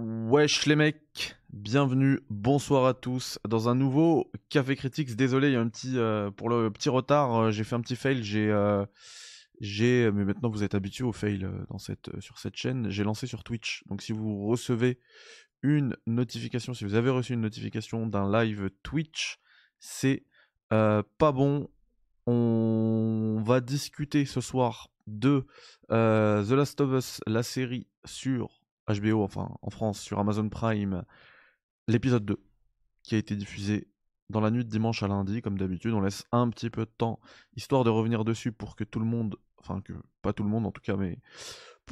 Wesh les mecs, bienvenue, bonsoir à tous dans un nouveau Café Critics. Désolé, il y a un petit euh, pour le petit retard, euh, j'ai fait un petit fail, j'ai euh, j'ai mais maintenant vous êtes habitués au fail dans cette sur cette chaîne, j'ai lancé sur Twitch. Donc si vous recevez une notification, si vous avez reçu une notification d'un live Twitch, c'est pas bon. On va discuter ce soir de The Last of Us, la série sur HBO, enfin en France, sur Amazon Prime, l'épisode 2, qui a été diffusé dans la nuit de dimanche à lundi, comme d'habitude. On laisse un petit peu de temps, histoire de revenir dessus pour que tout le monde, enfin que pas tout le monde en tout cas, mais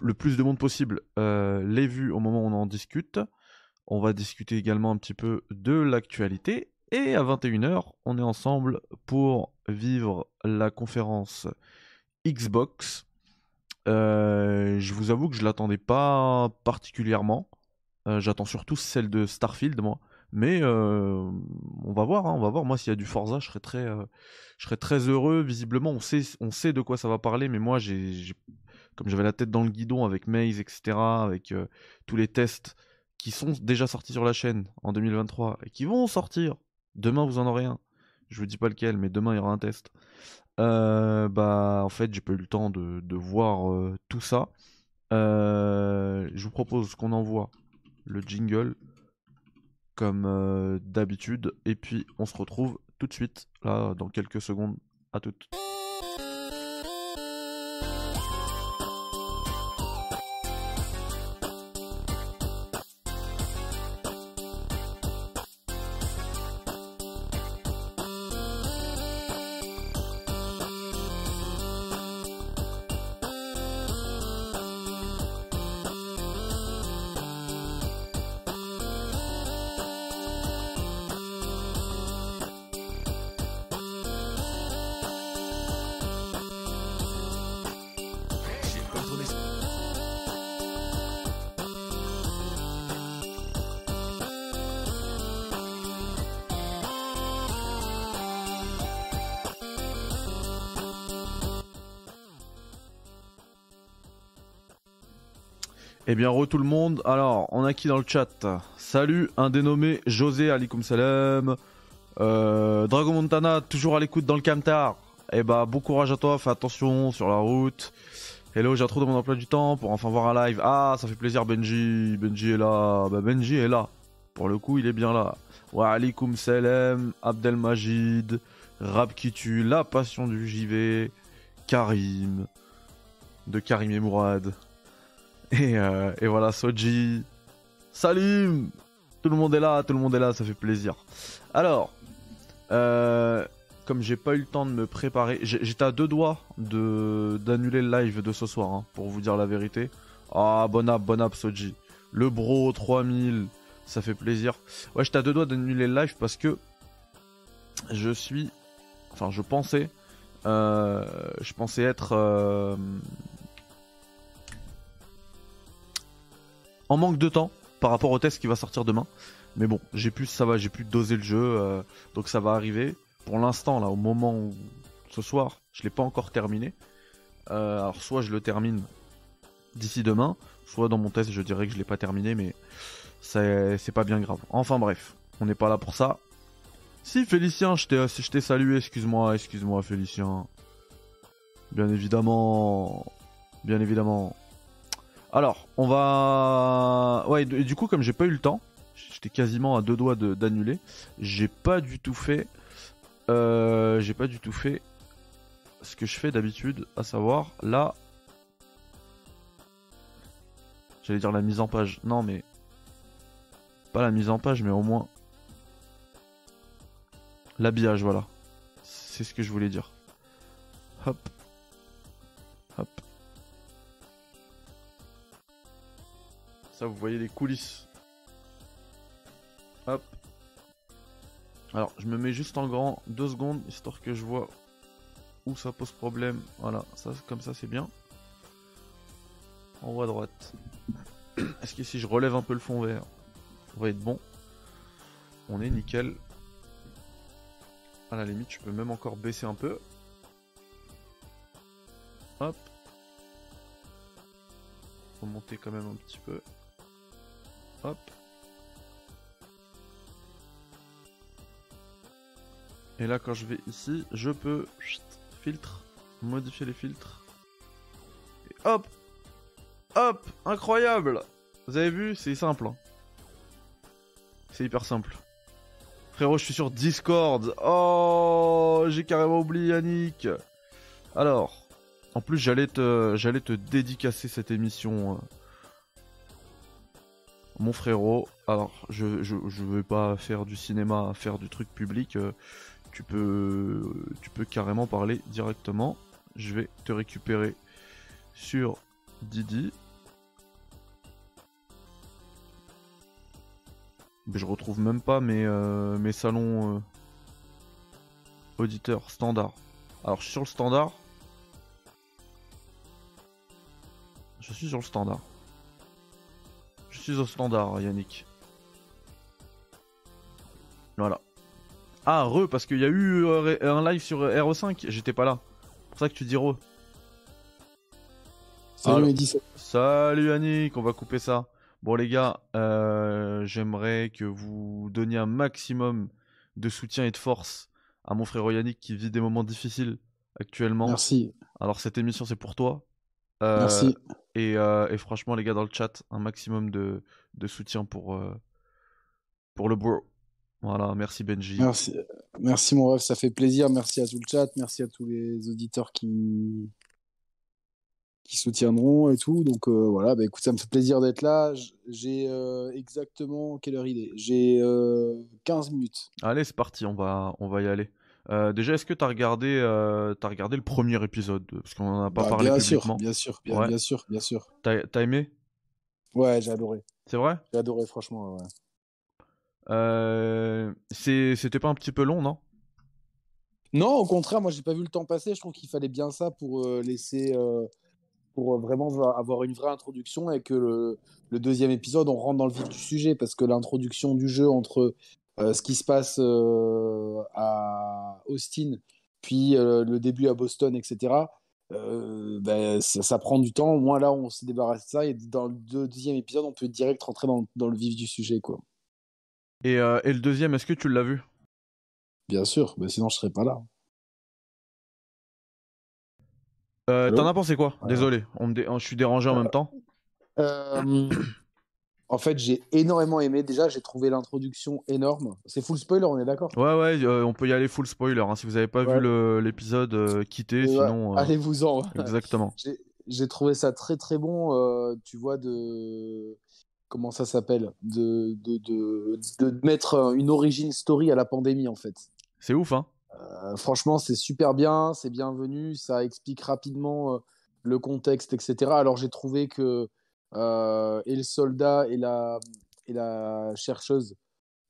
le plus de monde possible euh, l'ait vu au moment où on en discute. On va discuter également un petit peu de l'actualité. Et à 21h, on est ensemble pour vivre la conférence Xbox. Euh, je vous avoue que je l'attendais pas particulièrement. Euh, J'attends surtout celle de Starfield, moi. Mais euh, on va voir, hein, on va voir. Moi, s'il y a du Forza, je serais très, je serais très heureux. Visiblement, on sait, on sait de quoi ça va parler, mais moi, j'ai, comme j'avais la tête dans le guidon avec Maze, etc., avec tous les tests qui sont déjà sortis sur la chaîne en 2023 et qui vont sortir. Demain, vous en aurez un. Je vous dis pas lequel, mais demain, il y aura un test. Euh, bah, en fait, j'ai pas eu le temps de, voir euh, tout ça. Euh, je vous propose qu'on envoie le jingle comme d'habitude. Et puis, on se retrouve tout de suite, là, dans quelques secondes. À toutes. Eh bien, re tout le monde. Alors, on a qui dans le chat? Salut, un dénommé José Alikum Salam. Euh, Dragon Montana, toujours à l'écoute dans le Camtar. Eh bah, bon courage à toi, fais attention sur la route. Hello, j'ai trou dans mon emploi du temps pour enfin voir un live. Ah, ça fait plaisir, Benji. Benji est là. Bah, Benji est là. Pour le coup, il est bien là. Wa alikum salam, Abdelmajid, Rab qui tue, la passion du JV, Karim, de Karim et Mourad. Et, euh, et voilà, Soji. Salut Tout le monde est là, tout le monde est là, ça fait plaisir. Alors, euh, comme j'ai pas eu le temps de me préparer, j'étais à deux doigts de d'annuler le live de ce soir, hein, pour vous dire la vérité. Ah, bon app, bon app, Soji. Le bro 3000, ça fait plaisir. Ouais, j'étais à deux doigts d'annuler le live parce que je suis, enfin, je pensais, euh, je pensais être euh, en manque de temps par rapport au test qui va sortir demain. Mais bon, j'ai pu, ça va, j'ai pu doser le jeu, euh, donc ça va arriver. Pour l'instant, là, au moment où ce soir, je l'ai pas encore terminé. Euh, alors soit je le termine d'ici demain, soit dans mon test je dirais que je l'ai pas terminé, mais c'est pas bien grave. Enfin bref, on n'est pas là pour ça. Si Félicien, je t'ai salué, excuse-moi, excuse-moi Félicien. Bien évidemment, bien évidemment. Alors, on va. Ouais, du coup, comme j'ai pas eu le temps, j'étais quasiment à deux doigts d'annuler. J'ai pas du tout fait. euh, j'ai pas du tout fait ce que je fais d'habitude, à savoir là. J'allais dire la mise en page. Non, mais. Pas la mise en page, mais au moins. L'habillage, voilà. C'est ce que je voulais dire. Hop. Hop. Ça, vous voyez les coulisses. Hop. Alors, je me mets juste en grand deux secondes, histoire que je vois où ça pose problème. Voilà, ça, comme ça, c'est bien. En haut à droite. Est-ce que si je relève un peu le fond vert, on va être bon? On est nickel. À la limite, je peux même encore baisser un peu. Hop. Remonter quand même un petit peu. Et là, quand je vais ici, je peux filtre, modifier les filtres. Et hop, hop, incroyable. Vous avez vu, c'est simple. hein. C'est hyper simple. Frérot, je suis sur Discord. Oh, j'ai carrément oublié Yannick. Alors, en plus, j'allais te, j'allais te dédicacer cette émission. Mon frérot, alors je, je, je vais pas faire du cinéma, faire du truc public. euh, tu peux, carrément parler directement. Je vais te récupérer sur Didi. Mais je retrouve même pas mes, euh, salons euh, auditeurs standard. Alors je suis sur le standard. Je suis sur le standard. Je suis au standard, Yannick. Voilà. Ah, re, parce qu'il y a eu euh, un live sur RE5, j'étais pas là. C'est pour ça que tu dis re. Alors. Salut Yannick, on va couper ça. Bon les gars, euh, j'aimerais que vous donniez un maximum de soutien et de force à mon frère Yannick qui vit des moments difficiles actuellement. Merci, Alors cette émission c'est pour toi. Euh, merci. Et, euh, et franchement les gars dans le chat, un maximum de, de soutien pour, euh, pour le bro. Voilà, merci Benji. Merci, merci mon rêve, ça fait plaisir. Merci à tout le chat, merci à tous les auditeurs qui, qui soutiendront et tout. Donc euh, voilà, bah, écoute, ça me fait plaisir d'être là. J'ai euh, exactement quelle heure il est? J'ai euh, 15 minutes. Allez c'est parti, on va, on va y aller. Euh, déjà est-ce que t'as regardé, euh, regardé le premier épisode Parce qu'on en a pas Bah, parlé bien publiquement. sûr, bien sûr, bien, Ouais. bien sûr, bien sûr. T'as aimé? Ouais, j'ai adoré. C'est vrai? J'ai adoré, franchement. ouais. Euh, C'était pas un petit peu long, non? Non, au contraire, moi, j'ai pas vu le temps passer. Je trouve qu'il fallait bien ça pour euh, laisser, pour vraiment avoir- une vraie introduction et que le, le deuxième épisode, on rentre dans le vif du sujet parce que l'introduction du jeu entre ce qui se passe euh, à Austin, puis euh, le début à Boston, etc. euh, ben, ça, ça prend du temps. Au moins là, on s'est débarrassé de ça et dans le deuxième épisode, on peut direct rentrer dans, dans le vif du sujet, quoi. et, euh, et le deuxième, est-ce que tu l'as vu? Bien sûr, ben, sinon je serais pas là. euh, T'en as pensé quoi? Désolé, on me dé- je suis dérangé en même temps. En fait, j'ai énormément aimé. Déjà, j'ai trouvé l'introduction énorme. C'est full spoiler, on est d'accord? Ouais, ouais, euh, on peut y aller full spoiler. hein. Si vous avez pas Ouais. vu l'épisode, euh, quittez, Et sinon. euh, Allez-vous-en. Exactement. J'ai- trouvé ça très très bon. euh, tu vois, de. Comment ça s'appelle? De, de, de, de mettre une origin story à la pandémie, en fait. C'est ouf, hein Euh, franchement, c'est super bien, c'est bienvenu, ça explique rapidement euh, le contexte, etc. Alors j'ai trouvé que euh, et le soldat et la, chercheuse,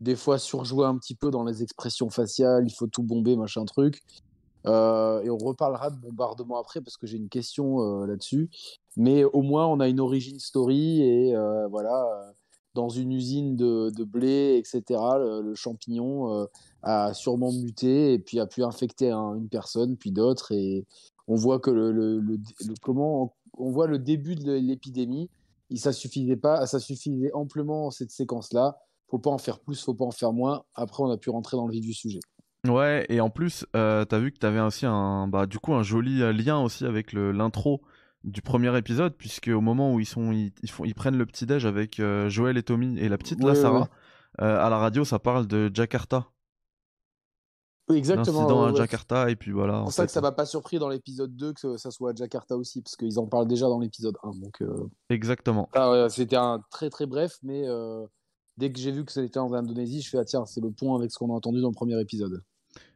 des fois surjouaient un petit peu dans les expressions faciales, il faut tout bomber, machin truc. Euh, et on reparlera de bombardement après parce que j'ai une question euh, là-dessus. Mais au moins, on a une origin story et voilà, dans une usine de, blé, etc., le, champignon a sûrement muté et puis a pu infecter un- une personne, puis d'autres. Et on voit que le- comment on voit le début de l'épidémie. Et ça suffisait pas, ça suffisait amplement cette séquence-là. Faut pas en faire plus, faut pas en faire moins. Après, on a pu rentrer dans le vif du sujet. Ouais, et en plus, euh, t'as vu que t'avais aussi un, bah, du coup, un joli lien aussi avec l'intro du premier épisode, puisque au moment où ils sont, ils, ils font, ils prennent le petit déj avec euh, Joël et Tommy et la petite là, Ouais, Sarah, ouais. euh, à la radio, ça parle de Jakarta, exactement. l'incident ouais, à ouais. Jakarta, et puis voilà. C'est pour ça fait. que ça m'a pas surpris dans l'épisode 2 que ça soit à Jakarta aussi, parce qu'ils en parlent déjà dans l'épisode 1. Donc, euh, Exactement. ah ouais, c'était un très très bref, mais euh, dès que j'ai vu que c'était en Indonésie, je fais ah tiens, c'est le point avec ce qu'on a entendu dans le premier épisode.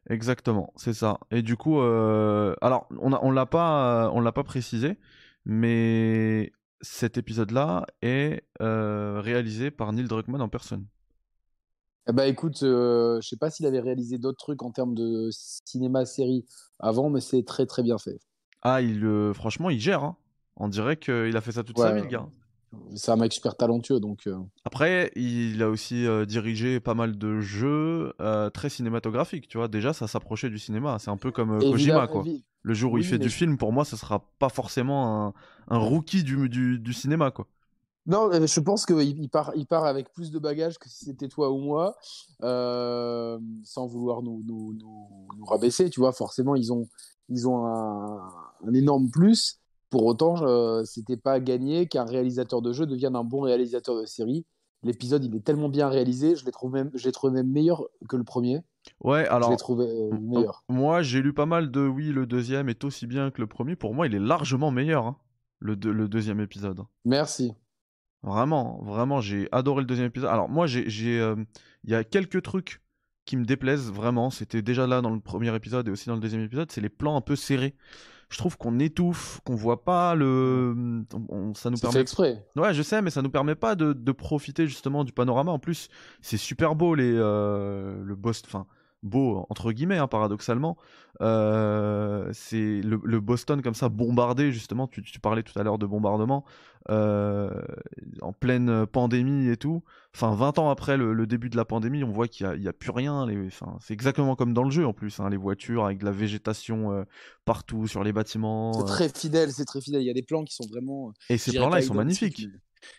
Exactement, c'est ça. Et du coup, euh, alors on a, on l'a pas, on l'a pas précisé, mais cet épisode-là est réalisé par Neil Druckmann en personne. Eh ben écoute, euh, je sais pas s'il avait réalisé d'autres trucs en termes de cinéma-série avant, mais c'est très très bien fait. Ah, il, euh, franchement, il gère. Hein. On dirait qu'il a fait ça toute sa vie, le gars. C'est un mec super talentueux, donc euh, Après, il a aussi dirigé pas mal de jeux très cinématographiques, tu vois. Déjà, ça s'approchait du cinéma. C'est un peu comme Kojima, quoi. Le jour où il fait mais du film, pour moi, ça sera pas forcément un, un rookie du, du, du cinéma, quoi. Non, euh, je pense qu'il il part, il part avec plus de bagages que si c'était toi ou moi, euh, sans vouloir nous, nous, nous, nous, rabaisser. Tu vois, forcément, ils ont, ils ont un, un énorme plus. Pour autant, euh, c'était pas gagné qu'un réalisateur de jeu devienne un bon réalisateur de série. L'épisode, il est tellement bien réalisé, je l'ai trouvé même, je trouvé même meilleur que le premier. Ouais, alors. Je l'ai trouvé euh, meilleur. Moi, j'ai lu pas mal de oui, le deuxième est aussi bien que le premier. Pour moi, il est largement meilleur, hein, le, le deuxième épisode. Merci. Vraiment, vraiment, j'ai adoré le deuxième épisode. Alors, moi, j'ai. Euh, il y a quelques trucs qui me déplaisent vraiment. C'était déjà là dans le premier épisode et aussi dans le deuxième épisode. C'est les plans un peu serrés je trouve qu'on étouffe, qu'on voit pas le. ça nous permet. Fait exprès. Ouais, je sais, mais ça nous permet pas de, de profiter justement du panorama. En plus, c'est super beau les euh, le boss. Enfin, beau entre guillemets hein, paradoxalement euh, c'est le, Boston comme ça bombardé justement tu, tu parlais tout à l'heure de bombardement euh, en pleine pandémie et tout. Enfin 20 ans après le, début de la pandémie on voit qu'il n'y a, plus rien les, enfin, c'est exactement comme dans le jeu en plus hein, les voitures avec de la végétation euh, partout sur les bâtiments c'est très fidèle c'est très fidèle. Il y a des plans qui sont vraiment et ces plans là ils sont magnifiques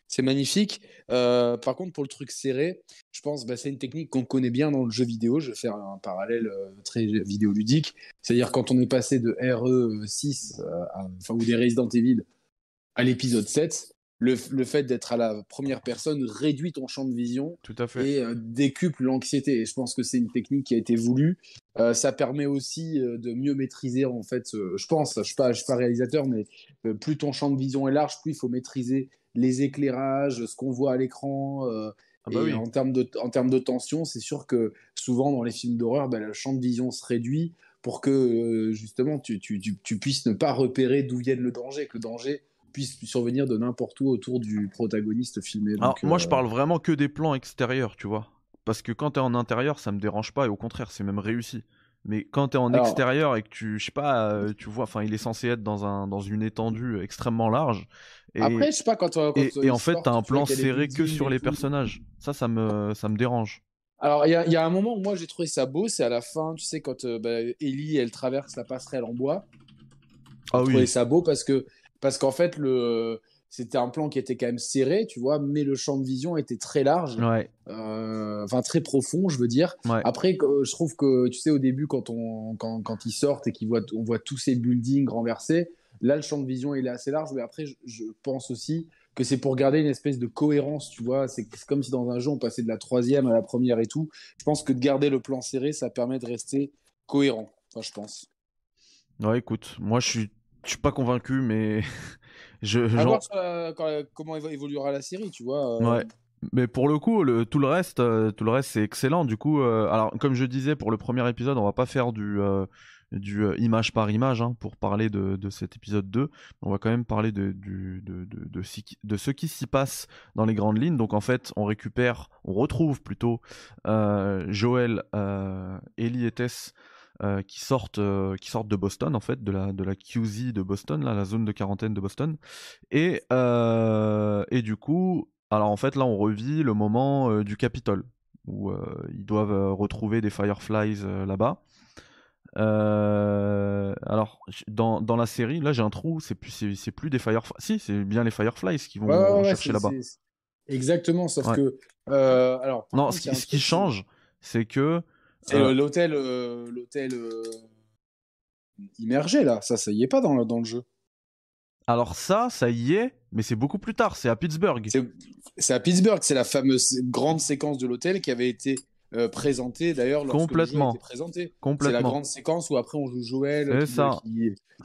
c'est magnifique. Euh, par contre, pour le truc serré, je pense que bah, c'est une technique qu'on connaît bien dans le jeu vidéo. Je vais faire un parallèle euh, très vidéoludique. C'est-à-dire quand on est passé de RE6 euh, ou des Resident Evil à l'épisode 7, le, fait d'être à la première personne réduit ton champ de vision Tout à fait. et décuple l'anxiété. Et je pense que c'est une technique qui a été voulue. ça permet aussi de mieux maîtriser, en fait, je pense, je ne suis, suis, pas réalisateur, mais plus ton champ de vision est large, plus il faut maîtriser les éclairages, ce qu'on voit à l'écran. Euh, ah bah en termes de, en termes de tension, c'est sûr que souvent dans les films d'horreur, bah, le champ de vision se réduit pour que euh, justement tu, tu, tu, puisses ne pas repérer d'où vient le danger, que le danger puisse survenir de n'importe où autour du protagoniste filmé. moi, je euh, parle vraiment que des plans extérieurs, tu vois. Parce que quand tu es en intérieur, ça me dérange pas et au contraire, c'est même réussi. Mais quand tu es en extérieur et que tu, je sais pas, euh, tu vois, enfin, il est censé être dans, un, dans une étendue extrêmement large. Et, Après, je sais pas, quand, quand Et, en fait, tu as un plan serré que sur les personnages. Ça, ça me, ça me dérange. Alors, il y, y, a un moment où moi j'ai trouvé ça beau, c'est à la fin, tu sais, quand euh, bah, Ellie, elle traverse la passerelle en bois. Ah oui. trouvé ça beau parce que parce qu'en fait, le, c'était un plan qui était quand même serré, tu vois, mais le champ de vision était très large, euh, enfin très profond, je veux dire. Après, je trouve que, tu sais, au début, quand, on, quand, quand ils sortent et qu'on voit, on voit tous ces buildings renversés, là, le champ de vision, il est assez large, mais après, je, pense aussi que c'est pour garder une espèce de cohérence, tu vois. C'est comme si dans un jeu, on passait de la troisième à la première et tout. Je pense que de garder le plan serré, ça permet de rester cohérent, enfin, je pense. Ouais, écoute, moi, je suis, je suis pas convaincu, mais Je, voir quand, comment évoluera la série, tu vois. Euh. Ouais. Mais pour le coup, le, tout le reste, euh, tout le reste, c'est excellent. Du coup, euh, alors comme je disais pour le premier épisode, on va pas faire du du image par image hein, pour parler de, de, cet épisode 2. On va quand même parler de, du, de, de, de, ce qui s'y passe dans les grandes lignes. Donc en fait, on récupère, on retrouve plutôt Joël, Ellie et Tess euh, qui sortent euh, qui sortent de Boston en fait de la de la QZ de Boston là la zone de quarantaine de Boston. Et euh, et du coup alors en fait là on revit le moment du Capitole où ils doivent retrouver des Fireflies là-bas. Alors dans, dans la série là j'ai un trou c'est plus c'est plus des Fireflies si c'est bien les Fireflies qui vont chercher là-bas. exactement sauf que alors non ce qui change c'est que c'est euh, l'hôtel, euh, l'hôtel euh, immergé là. Ça, ça y est pas dans le, dans le jeu. Alors ça, ça y est, mais c'est beaucoup plus tard. C'est à Pittsburgh. C'est à Pittsburgh. C'est la fameuse grande séquence de l'hôtel qui avait été présentée d'ailleurs lorsque Complètement. le jeu présenté. Complètement. C'est la grande séquence où après on joue Joël. C'est ça.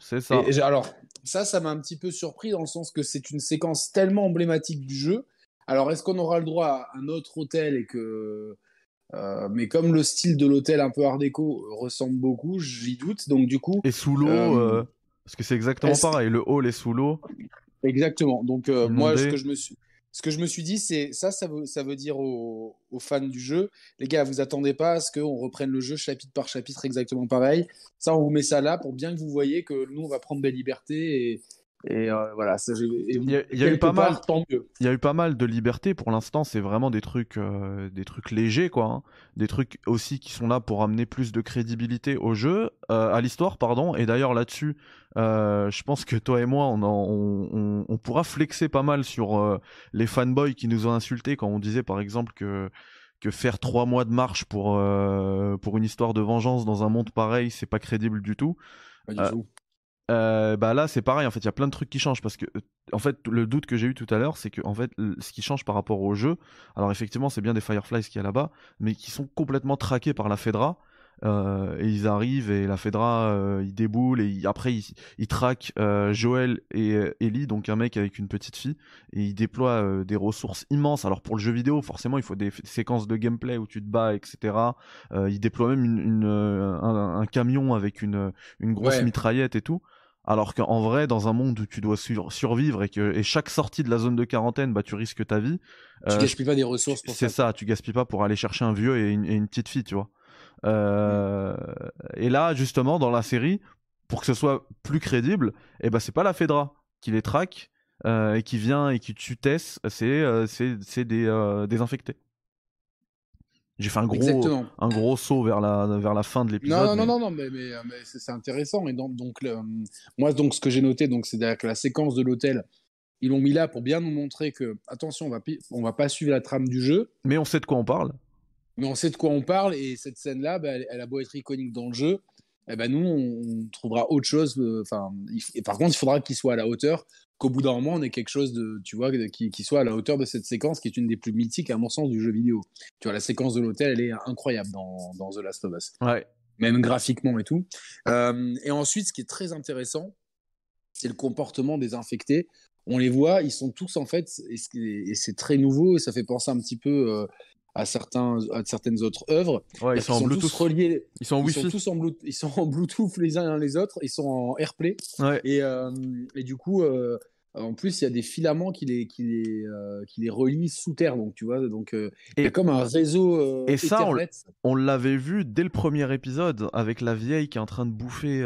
C'est ça. alors ça, ça m'a un petit peu surpris dans le sens que c'est une séquence tellement emblématique du jeu. Alors est-ce qu'on aura le droit à un autre hôtel et que euh, mais comme le style de l'hôtel un peu art déco ressemble beaucoup, j'y doute. Donc du coup. Et sous l'eau, euh, euh, parce que c'est exactement pareil. Le hall est sous l'eau. Exactement. Donc moi, ce que je me suis, ce que je me suis dit, c'est ça, ça veut, ça veut dire aux, fans du jeu, les gars, vous attendez pas à ce qu'on reprenne le jeu chapitre par chapitre exactement pareil. Ça, on vous met ça là pour bien que vous voyez que nous, on va prendre des libertés et, Et euh, voilà, il y a, eu pas mal. Il y a eu pas mal de liberté pour l'instant. C'est vraiment des trucs, euh, des trucs légers, quoi. Hein. Des trucs aussi qui sont là pour amener plus de crédibilité au jeu, euh, à l'histoire, pardon. Et d'ailleurs là-dessus, je pense que toi et moi, on, on, on, pourra flexer pas mal sur les fanboys qui nous ont insultés quand on disait, par exemple, que que faire trois mois de marche pour pour une histoire de vengeance dans un monde pareil, c'est pas crédible du tout. Pas du tout. Euh, bah là c'est pareil en fait il y a plein de trucs qui changent parce que euh, en fait le doute que j'ai eu tout à l'heure c'est que en fait ce qui change par rapport au jeu alors effectivement c'est bien des Fireflies qui y a là-bas mais qui sont complètement traqués par la Fedra euh, et ils arrivent et la Fedra euh, ils déboulent et après ils, ils traquent euh, Joël et Ellie donc un mec avec une petite fille et ils déploient des ressources immenses. Alors pour le jeu vidéo forcément il faut des, séquences de gameplay où tu te bats etc ils déploient même une, un, un, camion avec une, une grosse mitraillette et tout alors qu'en vrai, dans un monde où tu dois survivre et que et chaque sortie de la zone de quarantaine, bah tu risques ta vie. Tu euh, gaspilles pas des ressources pour ça. C'est ça, tu gaspilles pas pour aller chercher un vieux et une, petite fille, tu vois. Euh, et là, justement, dans la série, pour que ce soit plus crédible, et eh ben c'est pas la Fedra qui les traque euh, et qui vient et qui tue Tess, c'est c'est des désinfectés. J'ai fait un gros, un gros saut vers la, vers la fin de l'épisode. Non, non, non, non, mais, mais, c'est intéressant. Et donc, donc moi, donc, ce que j'ai noté, donc, c'est que la séquence de l'hôtel, ils l'ont mis là pour bien nous montrer que, attention, on va, on va pas suivre la trame du jeu. Mais on sait de quoi on parle. Mais on sait de quoi on parle. Et cette scène-là, bah, elle, a beau être iconique dans le jeu. Eh ben nous, on, trouvera autre chose. Euh, enfin, par contre, il faudra qu'il soit à la hauteur qu'au bout d'un moment, on ait quelque chose de, tu vois, qui, qui, soit à la hauteur de cette séquence qui est une des plus mythiques, à mon sens, du jeu vidéo. Tu vois, la séquence de l'hôtel, elle est incroyable dans, dans, The Last of Us. Ouais. Même graphiquement et tout. Euh, et ensuite, ce qui est très intéressant, c'est le comportement des infectés. On les voit, ils sont tous en fait, et c'est très nouveau, et ça fait penser un petit peu euh, à, certains, à certaines autres œuvres. ils, sont, en Bluetooth. reliés. Ils sont en Wi-Fi. Sont tous en Bluetooth, ils sont en Bluetooth les uns les autres. Ils sont en AirPlay. Et, euh, et du coup, euh, en plus, il y a des filaments qui les, qui les, euh, qui les relient sous terre. Donc, tu vois, donc y a comme un réseau. et ça, on, l'avait vu dès le premier épisode avec la vieille qui est en train de bouffer.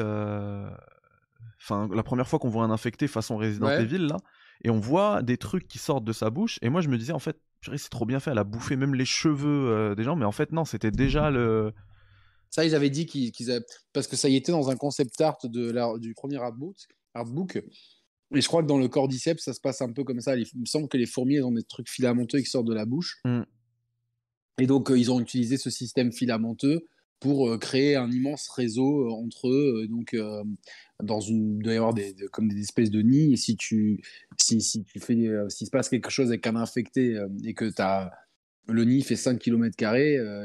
Enfin, la première fois qu'on voit un infecté façon Resident Evil là, et on voit des trucs qui sortent de sa bouche. Et moi, je me disais en fait, c'est trop bien fait, elle a bouffé même les cheveux euh, des gens, mais en fait, non, c'était déjà le. Ça, ils avaient dit qu'ils avaient. Parce que ça y était dans un concept art de du premier artbook. artbook. Et je crois que dans le cordyceps, ça se passe un peu comme ça. Il me semble que les fourmis, ont des trucs filamenteux qui sortent de la bouche. Mm. Et donc, euh, ils ont utilisé ce système filamenteux pour euh, créer un immense réseau euh, entre eux. Euh, donc, dans une, il doit y avoir des, comme des espèces de nids. Et si tu, si, si tu fais, s'il se passe quelque chose avec un infecté et que as le nid fait 5 km,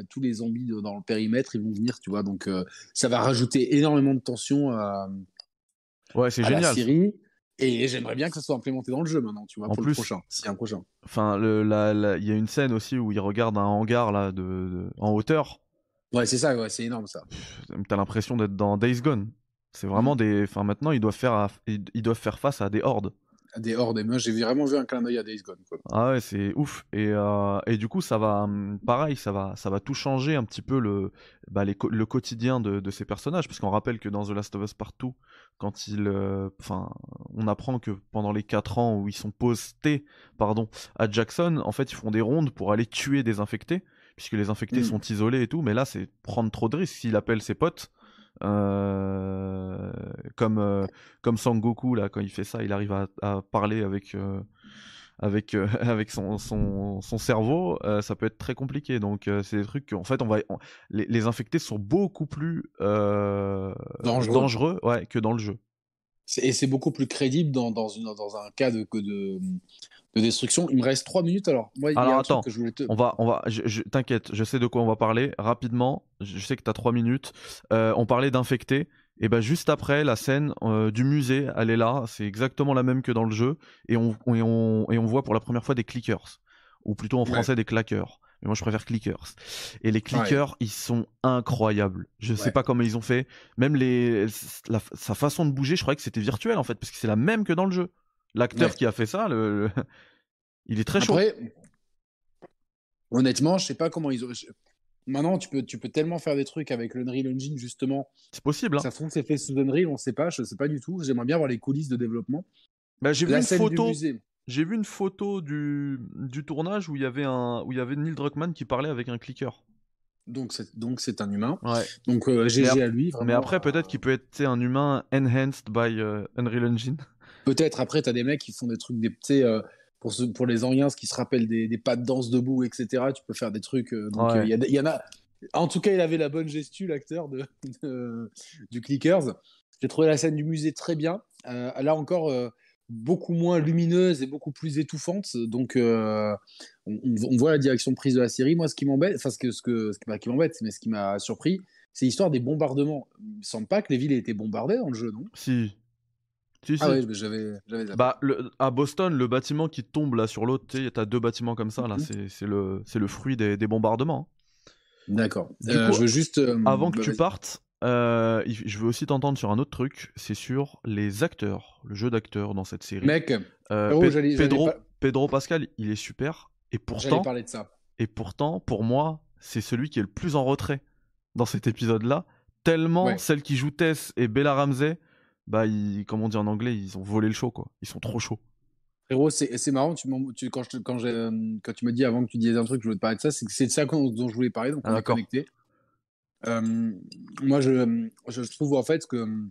tous les zombies dans le périmètre, ils vont venir, tu vois. Donc, ça va rajouter énormément de tension à, ouais, c'est génial. la série. Et j'aimerais bien que ça soit implémenté dans le jeu maintenant, tu vois, pour le prochain, si un prochain. Enfin, il y a une scène aussi où il regarde un hangar là, de en hauteur Ouais, c'est ça, ouais, c'est énorme ça. T'as l'impression d'être dans Days Gone. C'est vraiment mm. des. Enfin, maintenant, ils doivent, faire ils doivent faire face à des hordes. À des hordes. Et moi, j'ai vraiment vu un clin d'œil à Days Gone. Quoi. Ah ouais, c'est ouf. Et, euh, et du coup, ça va. Pareil, ça va, ça va tout changer un petit peu le, bah, les, le quotidien de, de, ces personnages. Parce qu'on rappelle que dans The Last of Us Partout, quand ils. Euh, enfin, on apprend que pendant les 4 ans où ils sont postés pardon, à Jackson, en fait, ils font des rondes pour aller tuer des infectés puisque les infectés mm. sont isolés et tout. Mais là, c'est prendre trop de risques. S'il appelle ses potes, euh, comme, euh, comme Sangoku, là, quand il fait ça, il arrive à, parler avec, euh, avec, avec son, son, son cerveau, ça peut être très compliqué. Donc, c'est des trucs qu'en fait, on va, les, infectés sont beaucoup plus dangereux, dangereux ouais, que dans le jeu. Et c'est beaucoup plus crédible dans, dans, une, dans un cas de, de, de destruction. Il me reste 3 minutes alors. Moi, alors attends, que je voulais te... on va, on va, je, t'inquiète, je sais de quoi on va parler rapidement. Je sais que tu as 3 minutes. Euh, on parlait d'infectés. Et ben juste après, la scène euh, du musée, elle est là. C'est exactement la même que dans le jeu. Et on, et on, et on voit pour la première fois des clickers. Ou plutôt en français des claqueurs. Mais moi, je préfère clickers. Et les clickers, ils sont incroyables. Je sais pas comment ils ont fait. Même les, sa façon de bouger, je croyais que c'était virtuel en fait, parce que c'est la même que dans le jeu. L'acteur qui a fait ça, le, il est très Après, chaud. Honnêtement, je sais pas comment ils ont. Maintenant, tu peux, tu peux tellement faire des trucs avec l'Unreal Engine, justement. C'est possible. Hein. Ça se trouve c'est fait sous Unreal, on sait pas, je sais pas du tout. J'aimerais bien voir les coulisses de développement. Bah, j'ai vu une photo. J'ai vu une photo du, du tournage où il y avait un où il y avait Neil Druckmann qui parlait avec un clicker. Donc c'est donc c'est un humain. Ouais. Donc euh, GG à lui. Vraiment, Mais après euh, peut-être qu'il peut être un humain enhanced by euh, Unreal Engine. Peut-être après, tu as des mecs qui font des trucs, des, sais, euh, pour, pour les anciens, ce qui se rappellent des, des pas de danse debout, etc. Tu peux faire des trucs. euh, donc, Ouais. euh, il y, il en a. En tout cas, il avait la bonne gestu, l'acteur de, de- du Clickers. J'ai trouvé la scène du musée très bien. Là encore, beaucoup moins lumineuse et beaucoup plus étouffante. Donc, euh, on, voit la direction prise de la série. Moi, ce qui m'embête, enfin, ce, que, ce, que, ce qui m'embête, mais ce qui m'a surpris, c'est l'histoire des bombardements. Il me semble pas que les villes aient été bombardées dans le jeu, non? Si. Si, si. Ah ouais, j'avais j'avais. Bah, le- à Boston, le bâtiment qui tombe là sur l'autre, tu t'as deux bâtiments comme ça, là, Mhm. c'est c'est le, fruit des, des bombardements. hein. D'accord. Euh, je veux juste. euh, Avant que bah, tu partes, euh, je veux aussi t'entendre sur un autre truc, c'est sur les acteurs, le jeu d'acteurs dans cette série. Mec, Euh, Pe- j'allais Pedro, pas- Pedro Pascal, il est super, et pourtant, parler de ça. et pourtant, pour moi, c'est celui qui est le plus en retrait dans cet épisode-là, tellement Ouais. celle qui joue Tess et Bella Ramsey, bah, ils, comme on dit en anglais, ils ont volé le show, quoi. Ils sont trop chauds. Frérot, c'est marrant. Tu, tu- quand, je, quand, euh, quand tu me dis avant que tu dises un truc, je voulais te parler de ça. C'est de ça dont je voulais parler. Donc, Ah, on est d'accord. connecté. Euh, moi, je, je trouve en fait que euh,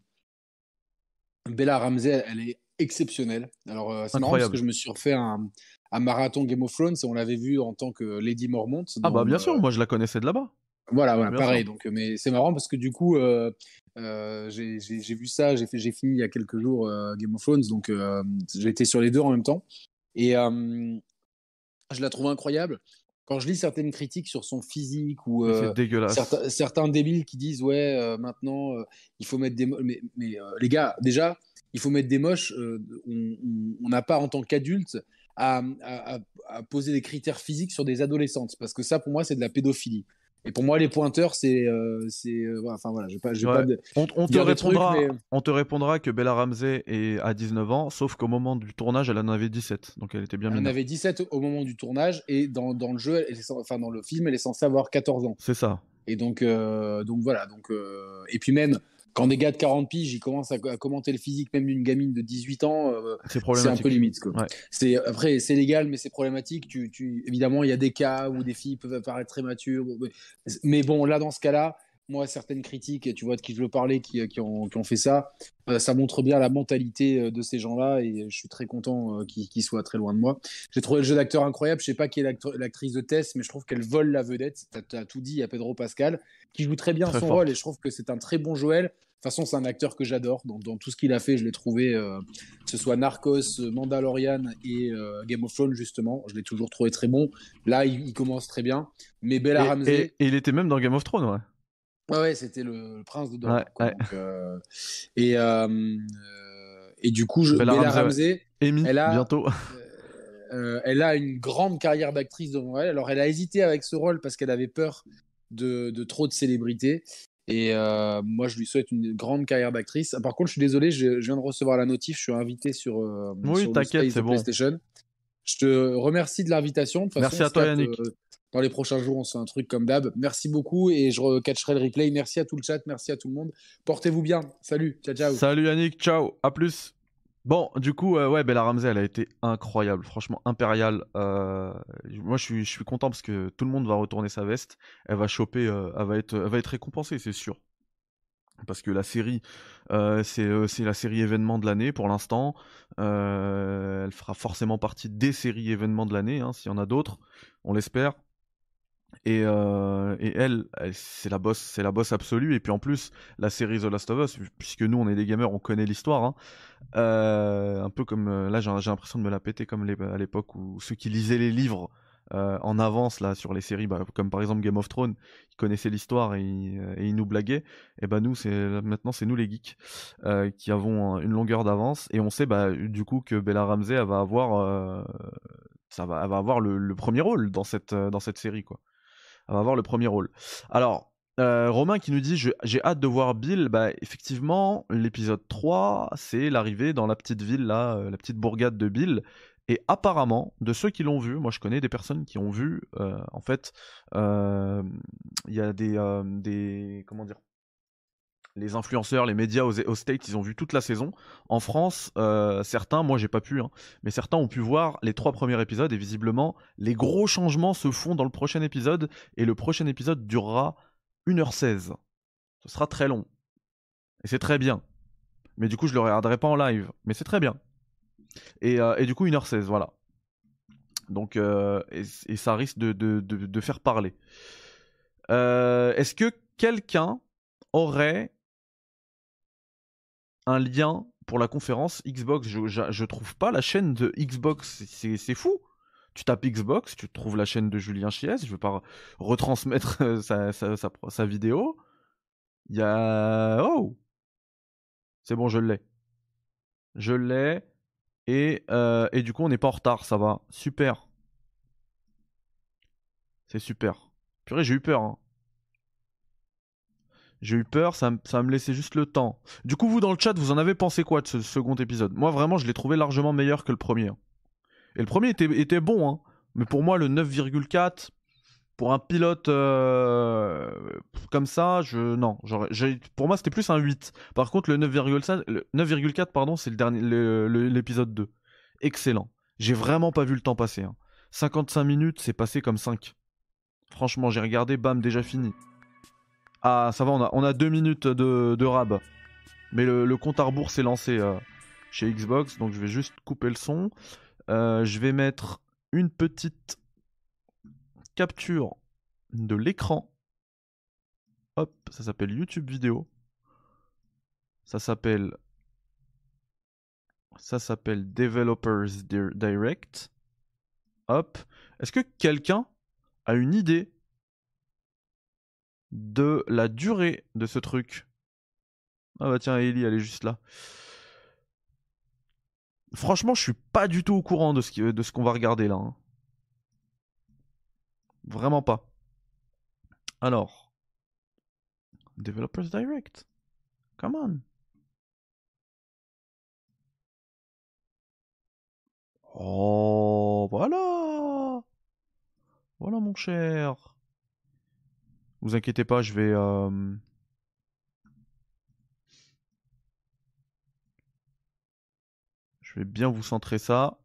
Bella Ramsey, elle est exceptionnelle. Alors, euh, c'est marrant parce que je me suis refait un, un marathon Game of Thrones et on l'avait vu en tant que Lady Mormont. Ah, bah, bien euh, sûr, moi je la connaissais de là-bas. Voilà, pareil. Donc, mais c'est marrant parce que du coup, euh, euh, j'ai vu ça, j'ai fini il y a quelques jours euh, Game of Thrones, donc j'ai été sur les deux en même temps. Et je la trouve incroyable. Quand je lis certaines critiques sur son physique ou certains, certains débiles qui disent ouais, maintenant il faut mettre des mais, mais les gars, déjà, il faut mettre des moches. on- n'a pas en tant qu'adulte à- à poser des critères physiques sur des adolescentes parce que ça, pour moi, c'est de la pédophilie. Et pour moi, les pointeurs, c'est, euh, euh, enfin voilà, je vais pas, je vais Ouais. pas de- On, on te trucs, répondra, mais- on te répondra que Bella Ramsey est à 19 ans, sauf qu'au moment du tournage, elle en avait 17, donc elle était bien Elle en avait 17 au moment du tournage et dans, dans le jeu, elle est enfin dans le film, elle est censée avoir 14 ans. C'est ça. Et donc, euh, donc voilà. Donc, euh, et puis même quand des gars de 40 piges, ils commencent à, à commenter le physique même d'une gamine de 18 ans, euh, C'est un peu limite. Quoi. Ouais. C'est après c'est légal, mais c'est problématique. Tu, tu, évidemment, il y a des cas où des filles peuvent apparaître très matures. Mais, mais bon, là dans ce cas-là, moi certaines critiques, et tu vois de qui je veux parler, qui, qui, ont, qui ont fait ça, euh, ça montre bien la mentalité euh, de ces gens-là, et je suis très content euh, qu'ils soient très loin de moi. J'ai trouvé le jeu d'acteur incroyable. Je sais pas qui est l'actrice de Tess, mais je trouve qu'elle vole la vedette. Tu as, tout dit. Il y a Pedro Pascal qui joue très bien Très son rôle, et je trouve que c'est un très bon Joël. De toute façon, c'est un acteur que j'adore. Dans, dans tout ce qu'il a fait, je l'ai trouvé, euh, que ce soit Narcos, Mandalorian et euh, Game of Thrones, justement. Je l'ai toujours trouvé très bon. Là, il, il commence très bien. Mais Bella Et, Ramsey, et- et il était même dans Game of Thrones, ouais. Ouais, ouais, c'était le, le prince de Dorne. Ouais, quoi. ouais. Donc, euh, et, euh, et du coup, je, Bella Bella, Ramsey, Amy, Elle a- bientôt. euh, elle a une grande carrière d'actrice devant elle. Alors, elle a hésité avec ce rôle parce qu'elle avait peur de, de trop de célébrité. Et moi, je lui souhaite une grande carrière d'actrice. Ah, Par contre, je suis désolé, je, je viens de recevoir la notif. Je suis invité sur, Oui, sur le space de bon. PlayStation. Je te remercie de l'invitation. Merci à toi, Yannick. euh, dans les prochains jours, on se fait un truc comme d'hab. Merci beaucoup et je recatcherai le replay. Merci à tout le chat, merci à tout le monde. Portez-vous bien. Salut, ciao, ciao. Salut Yannick, ciao, à plus. Bon, du coup, euh, ouais, Bella Ramsey, elle a été incroyable, franchement impériale. Euh, moi, je suis, je suis content parce que tout le monde va retourner sa veste. Elle va choper, euh, elle va être, elle va être récompensée, c'est sûr. Parce que la série, c'est, la série événement de l'année pour l'instant. Elle fera forcément partie des séries événements de l'année, hein, s'il y en a d'autres, on l'espère. Et, euh, elle, c'est la boss, c'est la boss absolue. Et puis en plus, la série The Last of Us, puisque nous on est des gamers, on connaît l'histoire. hein. Euh, un peu comme euh, là, j'ai l'impression de me la péter comme à l'époque où ceux qui lisaient les livres en avance là sur les séries, bah, comme par exemple Game of Thrones, ils connaissaient l'histoire et, ils- nous blaguaient. Et bah nous, c'est maintenant c'est nous les geeks qui avons une longueur d'avance et on sait bah du coup que Bella Ramsey va avoir, ça va, va avoir le, le premier rôle dans cette dans cette série quoi. Elle va avoir le premier rôle. Alors, euh, Romain qui nous dit J'ai hâte de voir Bill. Bah, effectivement, l'épisode 3, c'est l'arrivée dans la petite ville, là, euh, la petite bourgade de Bill. Et apparemment, de ceux qui l'ont vu, moi je connais des personnes qui ont vu, euh, en fait, il y a des, des. Comment dire les influenceurs, les médias aux, States, ils ont vu toute la saison. En France, euh, certains, moi j'ai pas pu, hein, mais certains ont pu voir les trois premiers épisodes et visiblement, les gros changements se font dans le prochain épisode et le prochain épisode durera 1h16. Ce sera très long. Et c'est très bien. Mais du coup, je le regarderai pas en live. Mais c'est très bien. Et, euh, du coup, 1h16, voilà. Donc, euh, et, ça risque de faire parler. Est-ce que quelqu'un aurait un lien pour la conférence Xbox. Je, trouve pas la chaîne de Xbox, c'est fou. Tu tapes Xbox, tu trouves la chaîne de Julien Chies, je veux pas retransmettre euh, sa, vidéo. Il y a... Oh C'est bon, je l'ai. Je l'ai. Et, euh, et du coup, on n'est pas en retard, ça va. Super. C'est super. Purée, j'ai eu peur. Hein. J'ai eu peur, ça, me laissait juste le temps. Du coup, vous dans le chat, vous en avez pensé quoi de ce second épisode? Moi, vraiment, je l'ai trouvé largement meilleur que le premier. Et le premier était, bon, hein. mais pour moi, le 9,4, pour un pilote euh, comme ça, je non, pour moi c'était plus un 8. Par contre le 9,4 pardon, c'est le dernier l'épisode 2. Excellent. J'ai vraiment pas vu le temps passer. 55 hein. minutes, c'est passé comme 5. Franchement, j'ai regardé, bam, déjà fini. Ah, ça va, on a, deux minutes de, rab. Mais le, compte à rebours s'est lancé euh, chez Xbox, donc je vais juste couper le son. Euh, je vais mettre une petite capture de l'écran. Hop, ça s'appelle YouTube vidéo. Ça s'appelle ça s'appelle Developers Direct. Hop. Est-ce que quelqu'un a une idée de la durée de ce truc. Ah bah tiens, Ellie, elle est juste là. Franchement, je suis pas du tout au courant de ce, de ce qu'on va regarder là. Hein. Vraiment pas. Alors. Developers Direct. Come on. Oh, voilà. Voilà mon cher. Vous inquiétez pas, je vais. Euh, je vais bien vous centrer ça.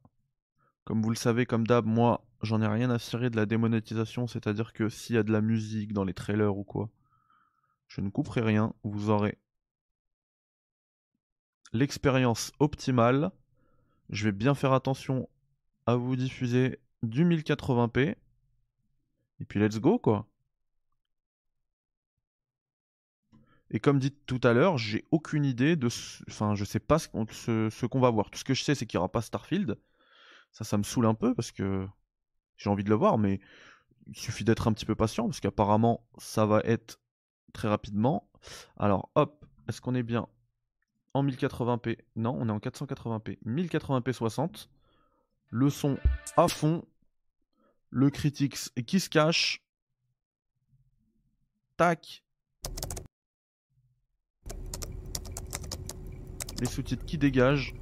Comme vous le savez, comme d'hab, moi, j'en ai rien à cirer de la démonétisation, c'est-à-dire que s'il y a de la musique dans les trailers ou quoi, je ne couperai rien. Vous aurez l'expérience optimale. Je vais bien faire attention à vous diffuser du 1080p. Et puis let's go quoi. Et comme dit tout à l'heure, j'ai aucune idée de. Enfin, je sais pas ce qu'on va voir. Tout ce que je sais, c'est qu'il n'y aura pas Starfield. Ça, ça me saoule un peu parce que j'ai envie de le voir, mais il suffit d'être un petit peu patient parce qu'apparemment, ça va être très rapidement. Alors, hop, est-ce qu'on est bien en 1080p Non, on est en 480p. 1080p 60. Le son à fond. Le Critics qui se cache. Tac. Les sous-titres qui dégagent.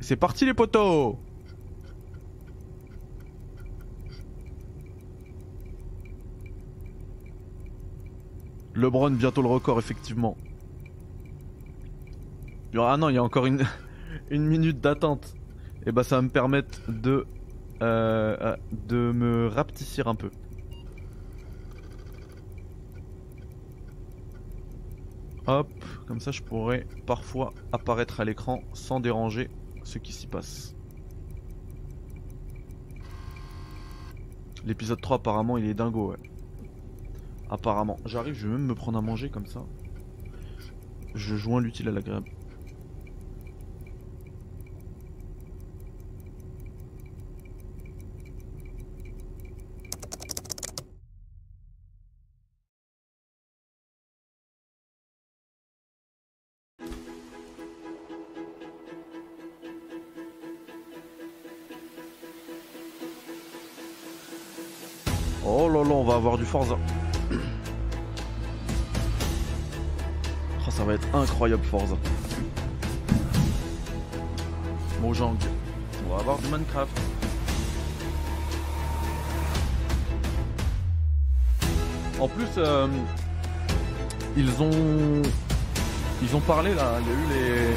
C'est parti les potos LeBron bientôt le record effectivement. Ah non, il y a encore une, minute d'attente. Et bah ça va me permettre de, euh, euh, de me rapetissir un peu. Hop, comme ça je pourrais parfois apparaître à l'écran sans déranger ce qui s'y passe. L'épisode 3 apparemment il est dingo ouais. Apparemment. J'arrive, je vais même me prendre à manger comme ça. Je joins l'utile à l'agréable. Avoir du Forza. Oh, ça va être incroyable Forza. Mojang. On va avoir du Minecraft. En plus, euh, ils ont ils ont parlé là, il y a eu les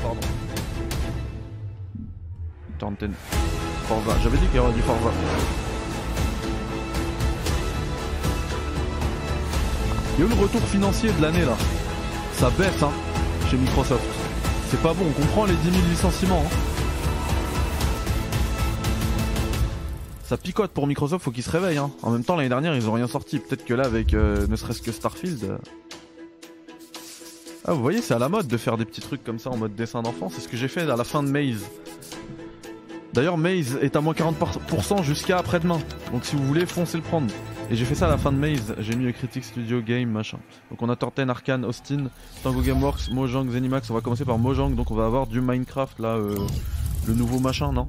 pardon. Forza, j'avais dit qu'il y aurait du Forza. Il y a eu le retour financier de l'année là. Ça baisse hein, chez Microsoft. C'est pas bon, on comprend les 10 000 licenciements. Hein. Ça picote pour Microsoft, faut qu'ils se réveillent. Hein. En même temps, l'année dernière, ils ont rien sorti. Peut-être que là, avec euh, ne serait-ce que Starfield. euh. Ah, vous voyez, c'est à la mode de faire des petits trucs comme ça en mode dessin d'enfant. C'est ce que j'ai fait à la fin de Maze. D'ailleurs, Maze est à moins 40% jusqu'à après-demain. Donc si vous voulez, foncez le prendre. Et j'ai fait ça à la fin de Maze. J'ai mis le Critic Studio Game, machin. Donc on a Torten, Arkane, Austin, Tango Gameworks, Mojang, Zenimax. On va commencer par Mojang. Donc on va avoir du Minecraft, là, euh, le nouveau machin, non?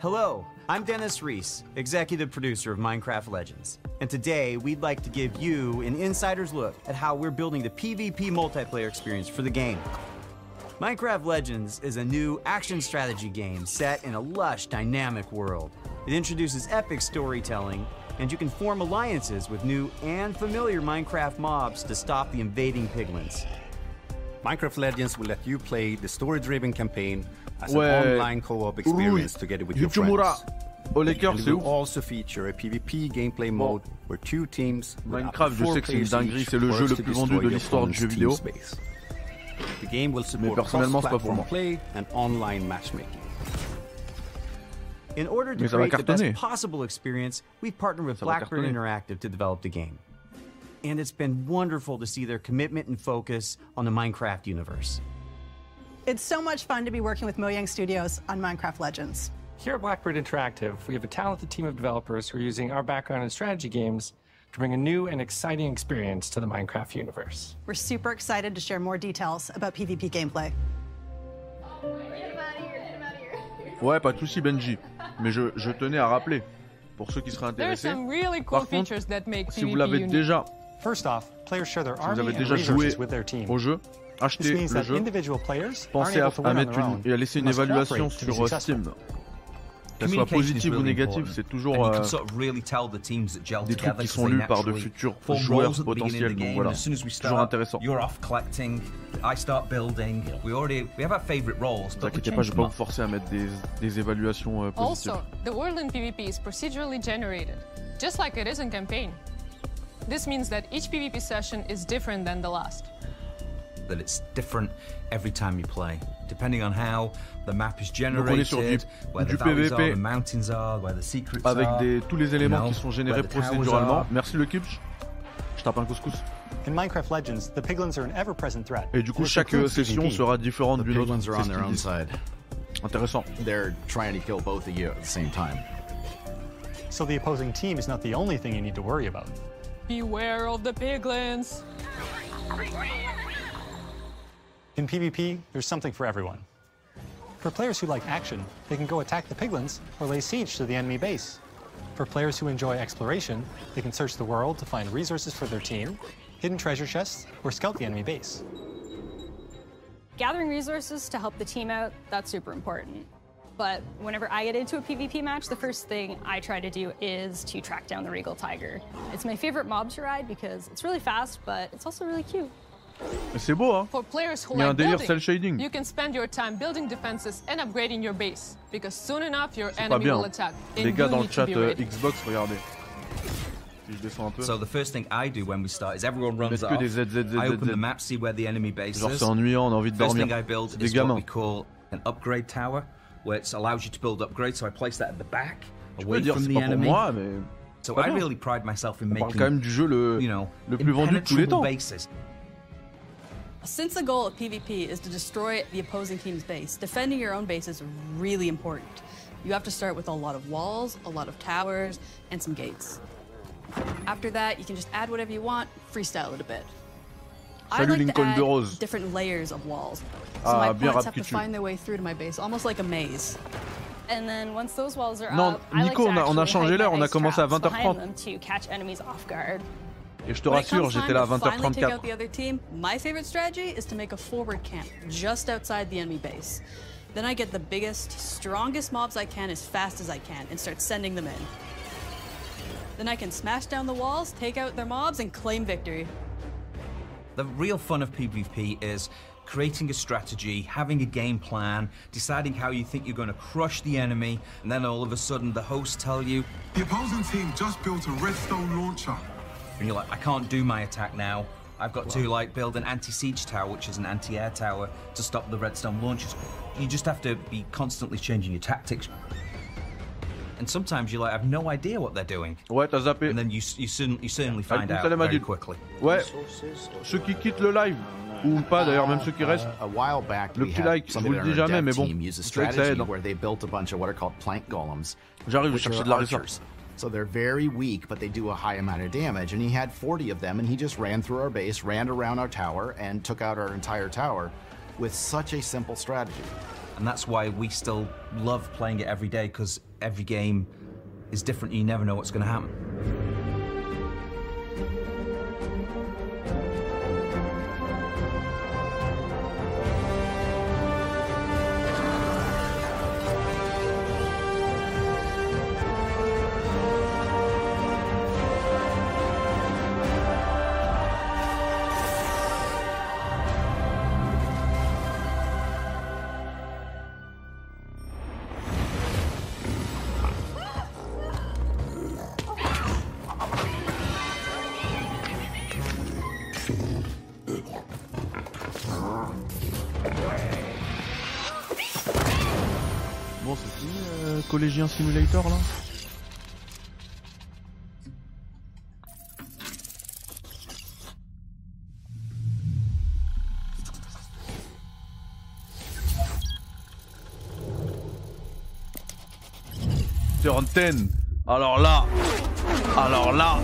Hello, I'm Dennis Reese, executive producer of Minecraft Legends. And today we'd like to give you an insider's look at how we're building the PvP multiplayer experience for the game. Minecraft Legends is a new action strategy game set in a lush, dynamic world. It introduces epic storytelling, and you can form alliances with new and familiar Minecraft mobs to stop the invading piglins. Minecraft Legends will let you play the story-driven campaign as Ouais. an online co-op experience together with your friends. Au Lakers, And it c'est will ouf. also feature a PvP gameplay mode where two teams with up to Minecraft, je four sais que c'est une players dinguerie, each c'est le jeu le plus vendu de l'histoire du jeu vidéo. space. The game will support personnellement, c'est pas pour cross-platform play and online matchmaking. In order to Mais ça va create the best possible experience, we've partnered with Blackbird. Interactive to develop the game. And it's been wonderful to see their commitment and focus on the Minecraft universe. It's so much fun to be working with Mojang Studios on Minecraft Legends. Here at Blackbird Interactive, we have a talented team of developers who are using our background in strategy games to bring a new and exciting experience to the Minecraft universe. We're super excited to share more details about PvP gameplay. Ouais, pas de soucis, Benji. Mais je, je tenais à rappeler, pour ceux qui seraient intéressés, some really cool Par contre, features that make si vous PvP l'avez unique. déjà, First off, players share their si vous avez déjà joué resources with their team. au jeu, This achetez means le that jeu. individual players aren't Pensez à, able to à win on mettre their une, own. et à laisser une évaluation sur euh. Steam. Qu'elle soit positive ou négative, c'est toujours euh, can sort of really tell the teams that gel des trucs together qui sont lus par de futurs joueurs potentiels. Donc voilà, toujours intéressant. You're off collecting. I start building. We already we have our favorite roles, Ne vous inquiétez pas, je vais them pas vous forcer à mettre des, des évaluations euh, positives. Also, the world in PvP is procedurally generated, just like it is in campaign. This means that each PvP session is different than the last. That it's different every time you play, depending on how the map is Donc sur du, generated, where du the valleys are, the mountains are, where the secrets avec are. des, tous les éléments you qui know, sont générés where the towers procéduralement. Merci le Kipch. Je tape un couscous. In Minecraft Legends, the piglins are an ever-present threat. Et du coup, This chaque session PvP. sera différente d'une autre. piglins are on their qu'ils own disent. side. Intéressant. They're trying to kill both of you at the same time. So the opposing team is not the only thing you need to worry about. Beware of the piglins. In PvP, there's something for everyone. For players who like action, they can go attack the piglins or lay siege to the enemy base. For players who enjoy exploration, they can search the world to find resources for their team, hidden treasure chests, or scout the enemy base. gathering resources to help the team out, that's super important. But whenever I get into a PvP match, the first thing I try to do is to track down the Regal Tiger. It's my favorite mob to ride because it's really fast, but it's also really cute. Mais c'est beau, hein For players who Il y a un délire cel shading. you can spend your time building defenses and upgrading your base, because soon enough your enemy bien. will attack. Les gars dans le chat euh. Xbox, regardez. Si je descends un peu. So the first thing I do when we start is everyone runs off. des Z, Z, Z, I open the map, see where the enemy base Genre is. c'est ennuyant, on a envie de First dormir. thing I build C'est des is what gamins. we call an upgrade tower, where it allows you to build upgrades. So I place that at the back, Je away peux dire from c'est the pas pour enemy. moi, mais so I really pride myself in making, quand même du jeu le, you know, le plus vendu de tous les temps. bases. Since the goal of PvP is to destroy the opposing team's base, defending your own base is really important. You have to start with a lot of walls, a lot of towers, and some gates. After that, you can just add whatever you want, freestyle it a bit. I Salut like Lincoln to add de Rose. different layers of walls. So Ah, my bien opponents have to find their way through to my base, almost like a maze. And then once those walls are Non, up, I like Nico, to on a- on a actually changé hide l'heure, my on a ice commencé à traps 20h30. Behind them to catch enemies off guard. Et je te rassure, j'étais là à finally take out 20h34. the other team, my favorite strategy is to make a forward camp just outside the enemy base. Then I get the biggest, strongest mobs I can as fast as I can and start sending them in. Then I can smash down the walls, take out their mobs, and claim victory. The real fun of PvP is creating a strategy, having a game plan, deciding how you think you're going to crush the enemy, and then all of a sudden the hosts tell you, The opposing team just built a redstone launcher. And you're like, I can't do my attack now. I've got to like build an anti-siege tower, which is an anti-air tower, to stop the redstone launchers. You just have to be constantly changing your tactics. And sometimes you're like I have no idea what they're doing. Ouais, t'as zappé. And then you you, soon, you certainly ah, find Alaikum out salam, very Adil. quickly. Ouais, ceux qui quittent le live, ou pas d'ailleurs, même ceux qui restent, uh, A while back, le we petit had like, je vous somebody le dis jamais, mais bon, team use a je sais que ça strategy aide. hein. where they built a bunch of what are called plank golems. J'arrive, je which chercher are de la research. So they're very weak, but they do a high amount of damage. And he had 40 of them, and he just ran through our base, ran around our tower, and took out our entire tower with such a simple strategy. And that's why we still love playing it every day because every game is different. You never know what's going to happen. Collégien Simulator là. Turn 10 Alors là. Alors là.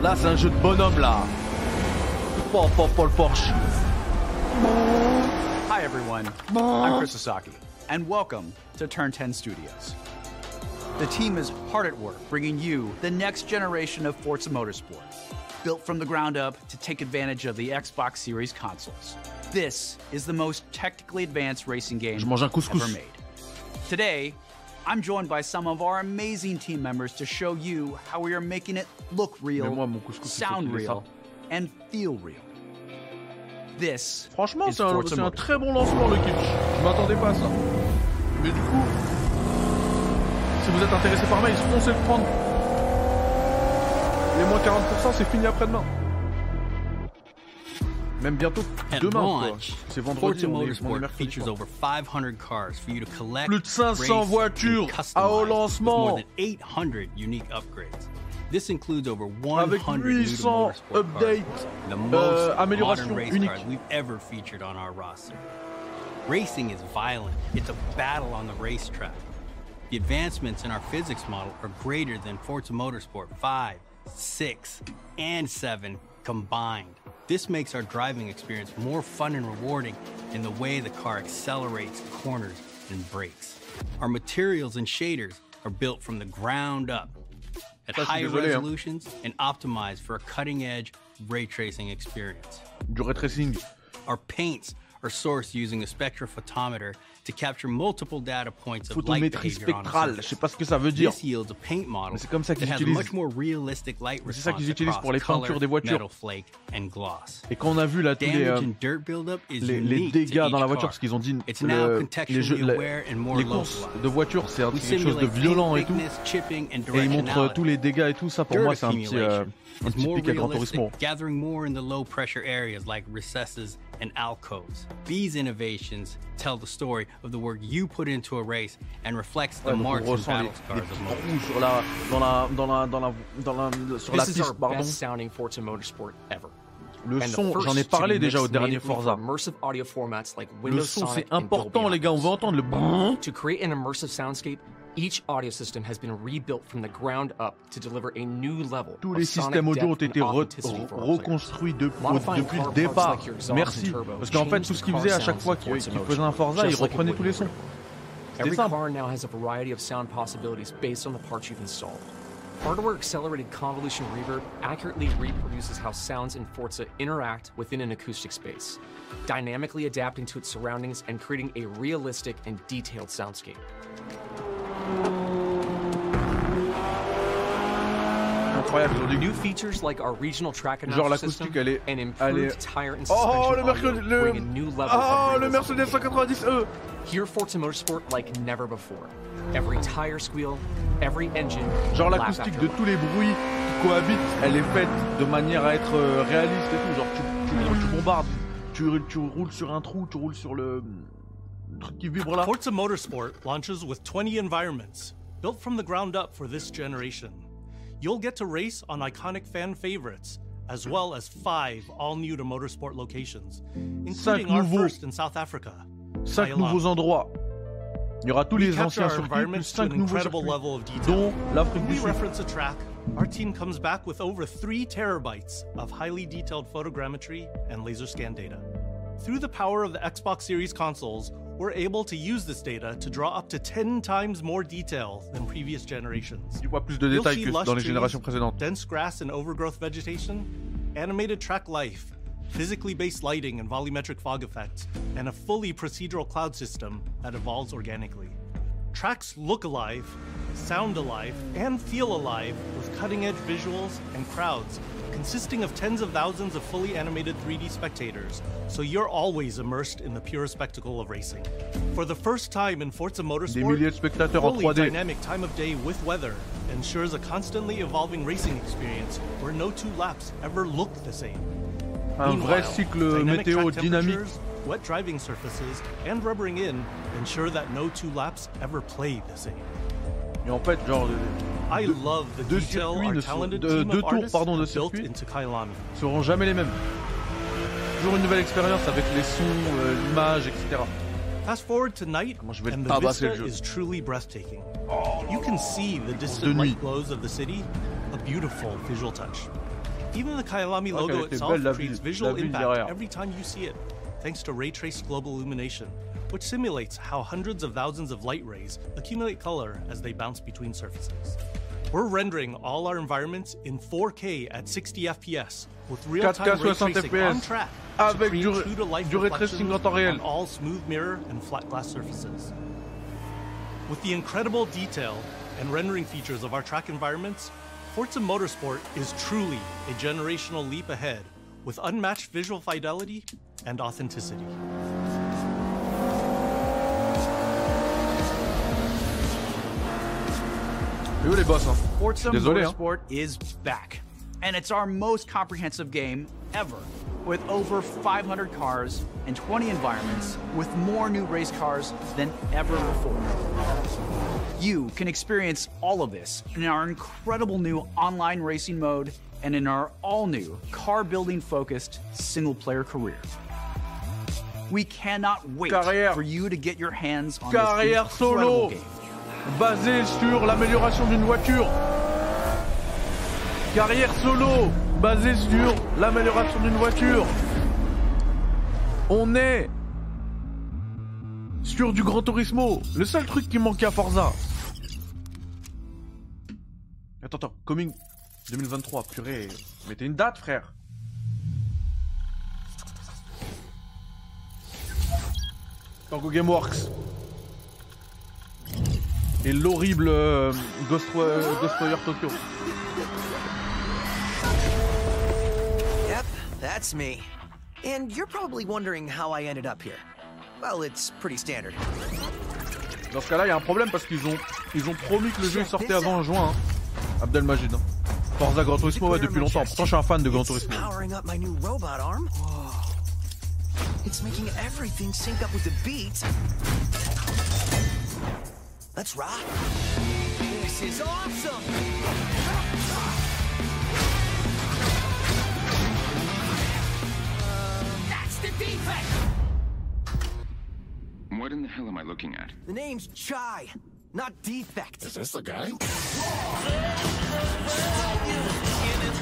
Là c'est un jeu de bonhomme là. Paul, Paul, Paul Porsche. Hi, everyone. I'm Chris Sasaki, and welcome to Turn 10 Studios. The team is hard at work bringing you the next generation of Forza Motorsport, built from the ground up to take advantage of the Xbox Series consoles. This is the most technically advanced racing game Je mange un couscous. ever made. Today, I'm joined by some of our amazing team members to show you how we are making it look real, Mais moi, mon couscous, il faut sound qu'il ait ça. real, and feel real. This Franchement, is c'est un, un très bon lancement le kitsch. Je m'attendais pas à ça. Mais du coup, si vous êtes intéressé par Maïs, foncez le prendre. Les moins 40%, c'est fini après-demain. Même bientôt demain. C'est vendredi, on est, on est Motorsport mercredi. features over 500 cars for you to collect, Plus de 500 race, voitures à au lancement. more than 800 unique upgrades. This includes over 100 Avec new to 800 motorsport updates, euh, améliorations uniques. Racing is violent. It's a battle on the racetrack. The advancements in our physics model are greater than Forza Motorsport 5, 6, and 7 combined. This makes our driving experience more fun and rewarding in the way the car accelerates, corners, and brakes. Our materials and shaders are built from the ground up at Ça, je high désolé, hein. resolutions and optimized for a cutting edge ray tracing experience. Du ray tracing. Our paints are sourced using a spectrophotometer to capture multiple data points of light Photométrie behavior on a spectrale, je sais pas ce que ça veut dire. This yields a paint model Mais c'est comme ça qu'ils utilisent. much more realistic light C'est ça response qu'ils utilisent pour les peintures des voitures. metal flake, and gloss. Et quand on a vu là tous les, euh, les, dégâts dans la voiture, parce qu'ils ont dit le- les, jeux, la- les courses de voitures, c'est quelque chose de violent et tout. Et ils montrent tous les dégâts et tout ça. Pour moi, c'est un petit, euh, petit more pic à Gran realistic, Turismo. gathering more in the low pressure areas like recesses and alcoves. These innovations tell the story of the work you put into a race and reflects the Ouais, marks and battle scars les of motorsport. sur la, dans la, dans la, dans la, dans la, sur la This is our piste, pardon. best sounding Forza Motorsport ever. Le son, j'en ai parlé déjà au dernier Forza. Le Windows son, c'est important, les gars. On veut entendre le brrrr. To create an immersive soundscape, each audio system has been rebuilt from the ground up to deliver a new level Tous of les systèmes audio ont été re- reconstruits depuis, Modifying depuis le départ. Merci. Parce qu'en fait, tout ce qu'il car faisait à chaque fois in qu'il Forza qu'il faisait un Forza, il just like it reprenait would tous les sons. C'était simple. Hardware accelerated convolution reverb accurately reproduces how sounds in Forza interact within an acoustic space, dynamically adapting to its surroundings and creating a realistic and detailed soundscape. Regional track Genre l'acoustique system elle est. and Elle improved est... tire and Oh suspension le Le... new level Oh of le realism. Mercedes 190e Here, Forza Motorsport like never before. Every tire squeal, every engine. Genre l'acoustique de tous les bruits qui cohabitent, elle est faite de manière à être euh, réaliste et tout. Genre tu, tu, tu bombardes, tu, tu roules sur un trou, tu roules sur le, le truc qui vibre là. Forza Motorsport launches with 20 environments, built from the ground up for this generation. You'll get to race on iconic fan favorites, as well as five all new to motorsport locations, including our first in South Africa. 5 Kyalami. nouveaux endroits. Il y aura tous We les anciens circuits plus environments to 5 an nouveaux incredible circuits, level of detail. dont l'Afrique du we Sud. reference a track, our team comes back with over 3 terabytes of highly detailed photogrammetry and laser scan data. Through the power of the Xbox Series consoles, we're able to use this data to draw up to 10 times more detail than previous generations. Tu vois plus de You'll détails see que lush dans les trees, générations précédentes. Dense grass and overgrowth vegetation, animated track life, physically based lighting and volumetric fog effects, and a fully procedural cloud system that evolves organically. Tracks look alive, sound alive, and feel alive with cutting edge visuals and crowds consisting of tens of thousands of fully animated 3D spectators, so you're always immersed in the pure spectacle of racing. For the first time in Forza Motorsport, milliers de en fully 3D. dynamic time of day with weather ensures a constantly evolving racing experience where no two laps ever look the same. Un vrai cycle météo dynamique. Wet driving surfaces and rubbering in ensure that no two laps ever play the same. Et en fait, genre, I love the deux circuits ne sont- de- deux tours, pardon, de circuit. into Kailami. seront jamais les mêmes. Toujours une nouvelle expérience avec les sons, euh, l'image, etc. Fast forward to night, je vais and the vista is truly breathtaking. you can see the distant light glows of the city, a beautiful visual touch. Even the Kailami Ouais, ah, logo itself creates visual impact every time you see it, thanks to ray traced global illumination, which simulates how hundreds of thousands of light rays accumulate color as they bounce between surfaces. We're rendering all our environments in 4K at 60 FPS with real-time ray tracing on track avec du- du ray tracing reflections en temps réel. on all smooth mirror and flat glass surfaces. With the incredible detail and rendering features of our track environments, Forza Motorsport is truly a generational leap ahead with unmatched visual fidelity and authenticity. Où les boss hein Forza Désolé, hein. Is back, and it's our most comprehensive game ever. With over 500 cars and 20 environments, with more new race cars than ever before. You can experience all of this in our incredible new online racing mode and in our all new car building focused single player career. We cannot wait Carrière. for you to get your hands on Carrière this incredible solo game. Basée sur l'amélioration d'une voiture. Carrière solo basée sur l'amélioration d'une voiture. On est sur du Gran Turismo. Le seul truc qui manquait à Forza. Attends, attends, coming 2023, purée. Mettez une date, frère. Tango Gameworks. Et l'horrible euh, Ghost, Ghostwire Tokyo. Yep, that's me. And you're probably wondering how I ended up here. Well, it's pretty standard. Dans ce cas-là, il y a un problème parce qu'ils ont, ils ont promis que le jeu sortait avant juin. Hein. Abdelmajid. Hein. Forza Gran Turismo, ouais, depuis longtemps. Pourtant, je suis un fan de Gran Turismo. It's making everything sync up with the beat. Let's rock. This is awesome. That's the defect. What in the hell am I looking at? The name's Chai, not defect. Is this the guy?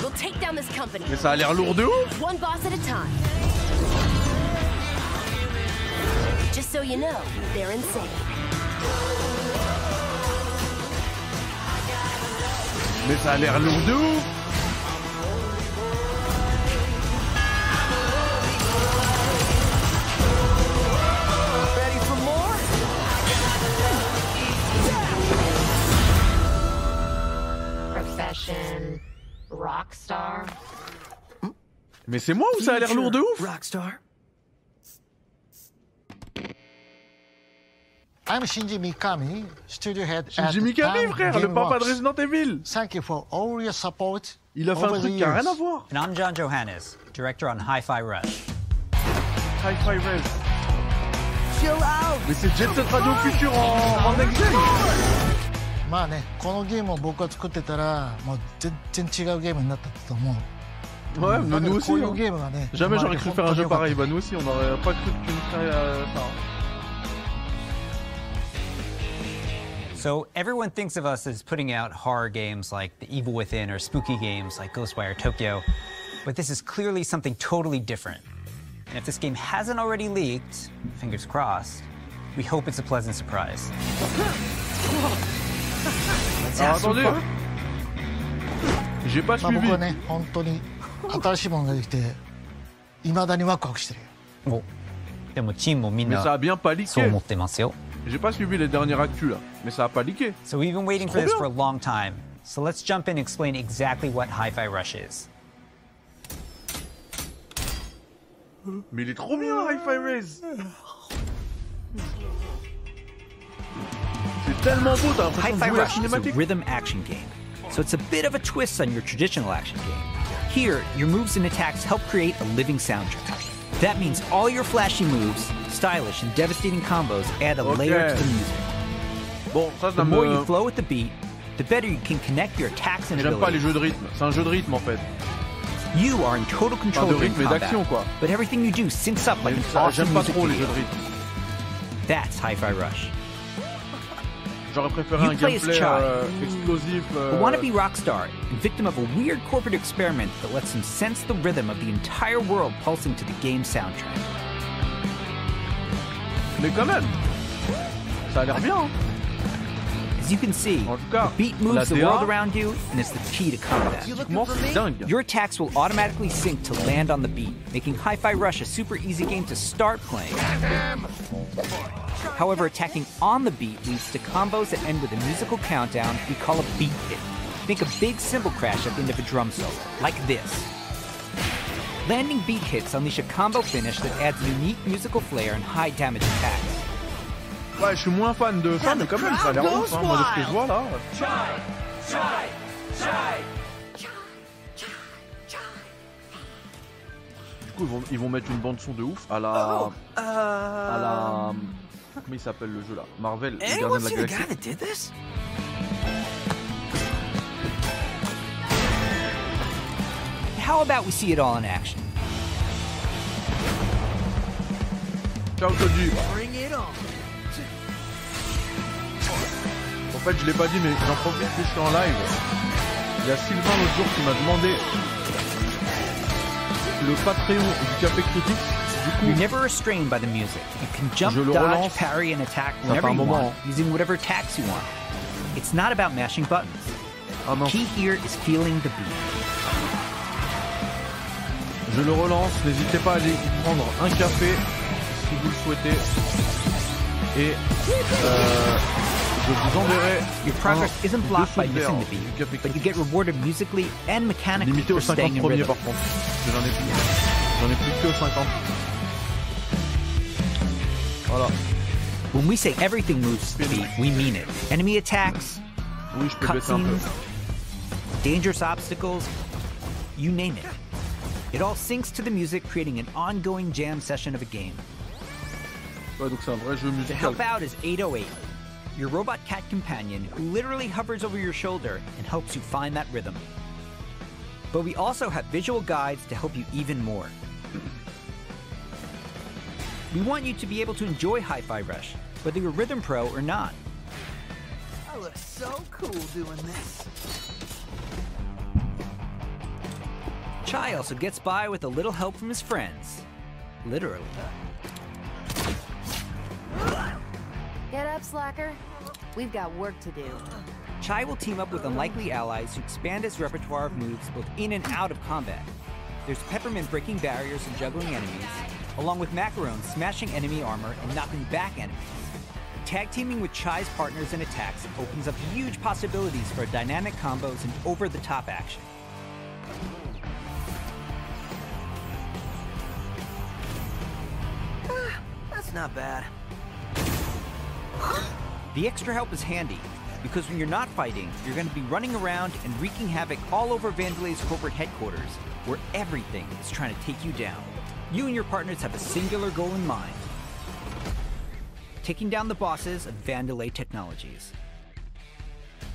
We'll take down this company. Mais ça a l'air lourd de ouf One boss at a time. Just so you know, they're insane. Mais ça a l'air lourd de ouf Ready for more? Profession rockstar. Mais c'est moi ou ça a l'air lourd de ouf? Rockstar. I'm Shinji Mikami, studio head Shinji Mikami, frère, Game le papa Works. de Resident Evil. Thank you for all your support. Il a fait un truc qui a rien à voir. And I'm John Johannes, director on Hi-Fi Rush. Hi-Fi Rush. Chill out. Mais c'est Jet Set Radio Future en, en next gen. まあね、このゲームを僕が作ってたらもう全然違うゲームになったと思う。Ouais, mais nous aussi. Jamais j'aurais cru faire un jeu pareil. Bah, nous aussi, on n'aurait pas cru que tu nous ferais euh, ça. Hein. So everyone thinks of us as putting out horror games like The Evil Within or spooky games like Ghostwire Tokyo, but this is clearly something totally different. And if this game hasn't already leaked, fingers crossed, we hope it's a pleasant surprise. Let's Alors Ah, have some attendez fun. J'ai pas まあ僕 suivi はね、本当に新しいものができて、いまだにワクワクしてるよ。おでもチームもみん Mais な ça a bien pas leaké そう思ってますよ。 J'ai pas suivi les dernières actus là, mais ça a pas leaké. So we've been waiting for this bien. for a long time. So let's jump in and explain exactly what Hi-Fi Rush is. Mais il est trop bien, Hi-Fi Race C'est tellement beau, t'as l'impression de Hi-Fi jouer à la Rush is a cinématique. rhythm action game, so it's a bit of a twist on your traditional action game. Here, your moves and attacks help create a living soundtrack. That means all your flashy moves, stylish and devastating combos add a layer to the music. Bon, ça, The ça more me... you flow with the beat, the better you can connect your attacks and J'aime pas les abilities. jeux de rythme, c'est un jeu de rythme en fait. You are in total control de during rythme et combat, d'action, quoi. but everything you do syncs up like an awesome J'aime pas trop les jeux de rythme. That's Hi-Fi Rush. J'aurais préféré You un play as gameplay euh, explosif. Euh, a euh, wannabe rock star and victim of a weird corporate experiment that lets him sense the rhythm of the entire world pulsing to the game's soundtrack. Mais quand même, ça a l'air bien. hein. As you can see, the beat moves the world around you, and it's the key to combat. Techniquement, c'est dingue. Your attacks will automatically sync to land on the beat, making Hi-Fi Rush a super easy game to start playing. However, attacking on the beat leads to combos that end with a musical countdown we call a beat hit. Think a big cymbal crash at the end of a drum solo, like this. Landing beat hits unleash a combo finish that adds unique musical flair and high damage attacks. Ouais, je suis moins fan de ça, mais quand même, ça a l'air ouf. Hein, moi, de ce que je vois là. Du coup, ils vont, ils vont mettre une bande-son de ouf à la. Oh, à la. Comment il s'appelle le jeu là? Marvel, le gardien Anyone de la galaxie. How about we see it all in action? Ciao. Bring it on. En fait, je l'ai pas dit, mais j'en profite que je suis en live. Il y a Sylvain l'autre jour qui m'a demandé le Patreon du Café Critique. Du coup, You're never restrained by the music. You can jump, Je le dodge, parry, and attack whenever you moment, want, using whatever attacks you want. It's not about mashing buttons. Ah The key here is feeling the beat. je le relance. N'hésitez pas à aller y prendre un café si vous le souhaitez. Et euh, Your progress isn't blocked by dessous de verre missing the beat, but you get rewarded musically and mechanically for staying in rhythm. par contre. Parce que J'en ai plus. J'en ai plus que 50. Voilà. When we say everything moves to the beat, we mean it. Enemy attacks, Oui, je peux baisser un peu. cutscenes, dangerous obstacles, you name it. It all syncs to the music, creating an ongoing jam session of a game. Ouais, donc c'est un vrai jeu To help out is 808, your robot cat companion who literally hovers over your shoulder and helps you find that rhythm. But we also have visual guides to help you even more. We want you to be able to enjoy Hi Fi Rush, whether you're a rhythm pro or not. I look so cool doing this. Chai also gets by with a little help from his friends. Literally. Get up, slacker. We've got work to do. Chai will team up with unlikely allies to expand his repertoire of moves both in and out of combat. There's Peppermint breaking barriers and juggling enemies, along with Macaron smashing enemy armor and knocking back enemies. Tag teaming with Chai's partners and attacks opens up huge possibilities for dynamic combos and over the top action. Ah, That's not bad. The extra help is handy, because when you're not fighting, you're going to be running around and wreaking havoc all over Vandelay's corporate headquarters, where everything is trying to take you down. You and your partners have a singular goal in mind taking down the bosses of Vandelay Technologies.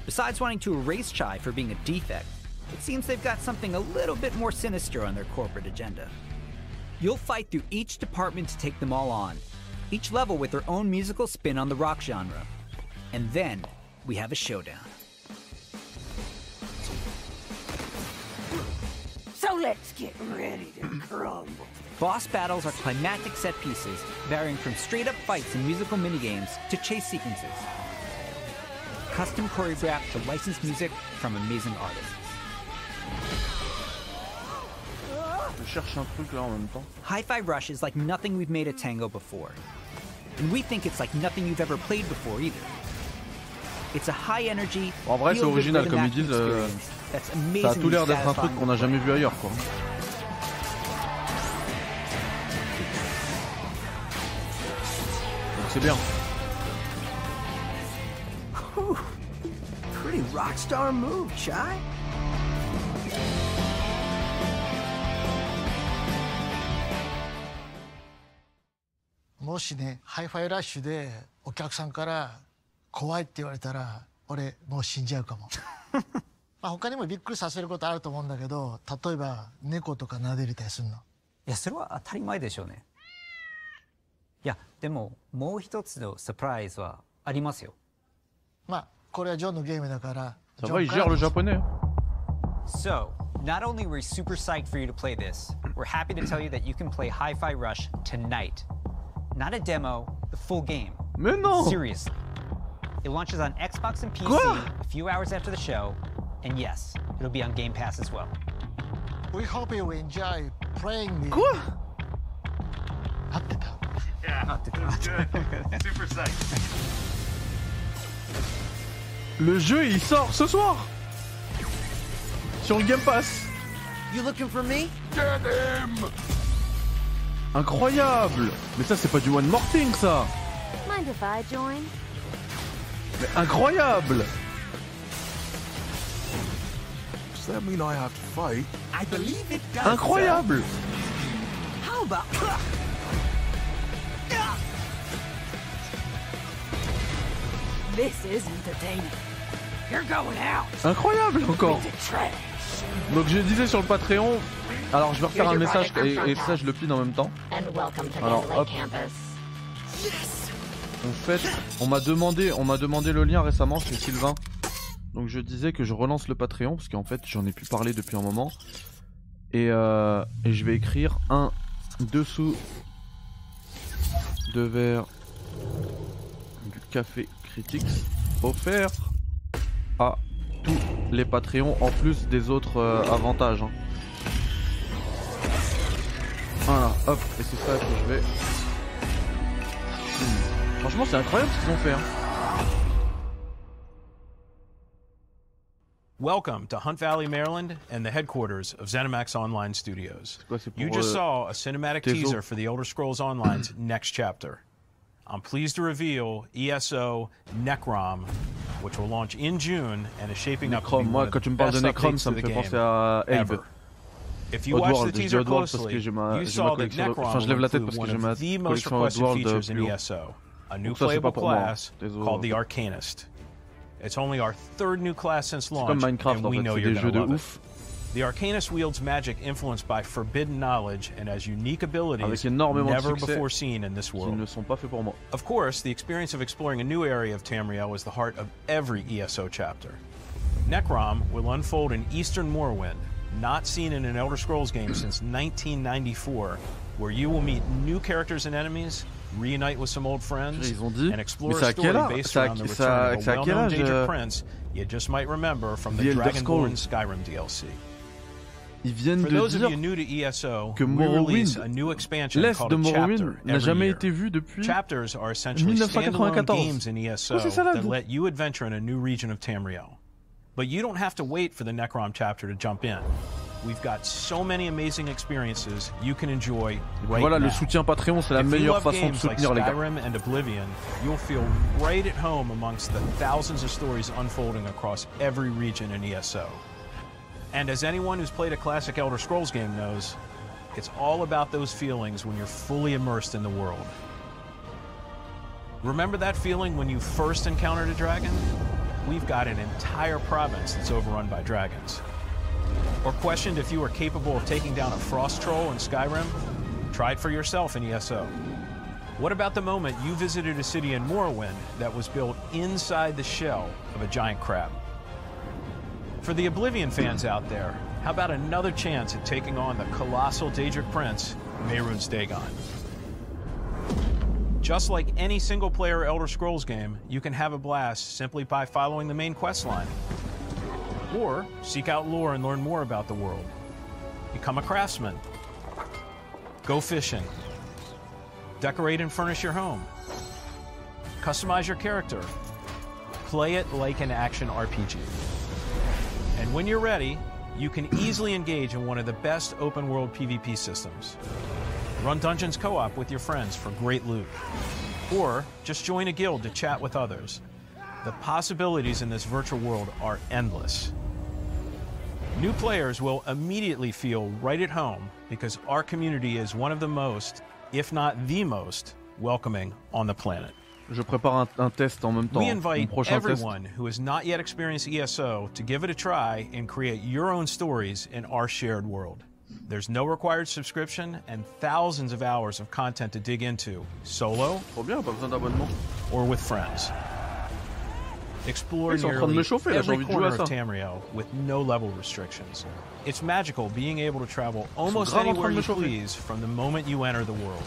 Besides wanting to erase Chai for being a defect, it seems they've got something a little bit more sinister on their corporate agenda. You'll fight through each department to take them all on, each level with their own musical spin on the rock genre. And then we have a showdown. So let's get ready to crumble. Boss battles are climactic set pieces, varying from straight up fights and musical minigames to chase sequences. Custom choreographed to licensed music from amazing artists. Je cherche un truc là en même temps. Hi-Fi Rush is like nothing we've made at Tango before. And we think it's like nothing you've ever played before either. It's a high energy, en vrai, c'est original comme ils disent. euh, ça a tout l'air d'être un truc qu'on n'a jamais vu ailleurs, quoi. Donc c'est bien. Pretty rock star move, Chai. もしねハイファイラッシュでお客さんから怖いって言われたら俺もう死んじゃうかも。まあ他にもびっくりさせることあると思うんだけど例えば猫とか撫でれたりするの？いやそれは当たり前でしょうね。いやでももう一つのサプライズはありますよ。まあこれはジョンのゲームだから Ça ジョ va, ン il から。gère le japonais. So, not only were we super psyched for you to play this, we're happy to tell you that you can play Hi-Fi Rush tonight. Not a demo, the full game. Seriously. It launches on Xbox and PC a few hours after the show, and yes, it'll be on Game Pass as well. We hope you enjoy playing the. Good. Not the top. Yeah, Not the top. good. Super psyched. Le jeu il sort ce soir sur le Game Pass. You looking for me? Get him! Incroyable Mais ça, c'est pas du One More Thing, ça Mind if I join? Mais incroyable Does that mean I have to fight? I believe it does. Incroyable How about. This is entertaining. You're going out. Incroyable encore. Donc je disais sur le Patreon, alors je vais refaire un message et, et ça je le pine en même temps. And welcome to Alors hop, campus. en fait, on m'a demandé, on m'a demandé le lien récemment, c'est Sylvain. Donc je disais que je relance le Patreon parce qu'en fait j'en ai pu parler depuis un moment. Et, euh, et je vais écrire un dessous de verre du café Critics offert à tous les Patreons en plus des autres euh, avantages. hein. Voilà, hop, et c'est ça que je vais. Hmm. Franchement, c'est incroyable ce qu'ils ont fait. hein. Welcome to Hunt Valley, Maryland, and the headquarters of ZeniMax Online Studios. You just euh, saw a cinematic teaser for the Elder Scrolls Online's next chapter. I'm pleased to reveal ESO Necrom, which will launch in June and is shaping up to be Necrom, moi one of the tu me parles de best Necrom, updates to the game ever. If you watch the Oddworld, je dis teaser closely, que j'ai ma, you saw that Necrom Enfin, je lève la tête parce que j'ai ma one of the most collection requested Oddworld features in plus. ESO, a new Donc ça, c'est playable pas pour moi, hein. class called the Arcanist. It's only our third new class since launch, and we know you're des gonna love it. The Arcanist wields magic influenced by forbidden knowledge and has unique abilities Avec énormément de never before seen in this world. ne sont pas faits pour moi. Of course, the experience of exploring a new area of Tamriel is the heart of every ESO chapter. Necrom will unfold in Eastern Morrowind, not seen in an Elder Scrolls game since 1994, where you will meet new characters and enemies, reunite with some old friends, Ils ont dit, and explore mais a story based around the return à of a well-known Danger euh, Prince you just might remember from the The Dragonborn Skyrim DLC. Ils viennent For de dire you new to ESO, que Morrowind, a new expansion l'Est called de Morrowind n'a jamais été vu depuis Chapters are essentially standalone 1994. games in ESO Oh, c'est ça, là, vous- But you don't have to wait for the Necrom chapter to jump in. We've got so many amazing experiences you can enjoy right voilà, now. le soutien Patreon, c'est la If meilleure façon de games like soutenir les gars. Skyrim and Oblivion, you'll feel right at home amongst the thousands of stories unfolding across every region in ESO. And as anyone who's played a classic Elder Scrolls game knows, it's all about those feelings when you're fully immersed in the world. Remember that feeling when you first encountered a dragon? We've got an entire province that's overrun by dragons. Or questioned if you were capable of taking down a frost troll in Skyrim? Try it for yourself in ESO. What about the moment you visited a city in Morrowind that was built inside the shell of a giant crab? For the Oblivion fans out there, how about another chance at taking on the colossal Daedric Prince, Mehrunes Dagon? Just like any single player Elder Scrolls game, you can have a blast simply by following the main quest line. Or seek out lore and learn more about the world. Become a craftsman. Go fishing. Decorate and furnish your home. Customize your character. Play it like an action RPG. And when you're ready, you can easily engage in one of the best open world PvP systems. Run Dungeons co op with your friends for great loot. Or just join a guild to chat with others. The possibilities in this virtual world are endless. New players will immediately feel right at home because our community is one of the most, if not the most, welcoming on the planet. Je prépare un, un test en même temps. We invite prochain test. everyone who has not yet experienced ESO to give it a try and create your own stories in our shared world. There's no required subscription and thousands of hours of content to dig into, solo bien, or with friends. Explore Ils sont en train de nearly chauffer, every envie de jouer corner of. Tamriel with no level restrictions. It's magical being able to travel almost grave en train anywhere you please from the moment you enter the world.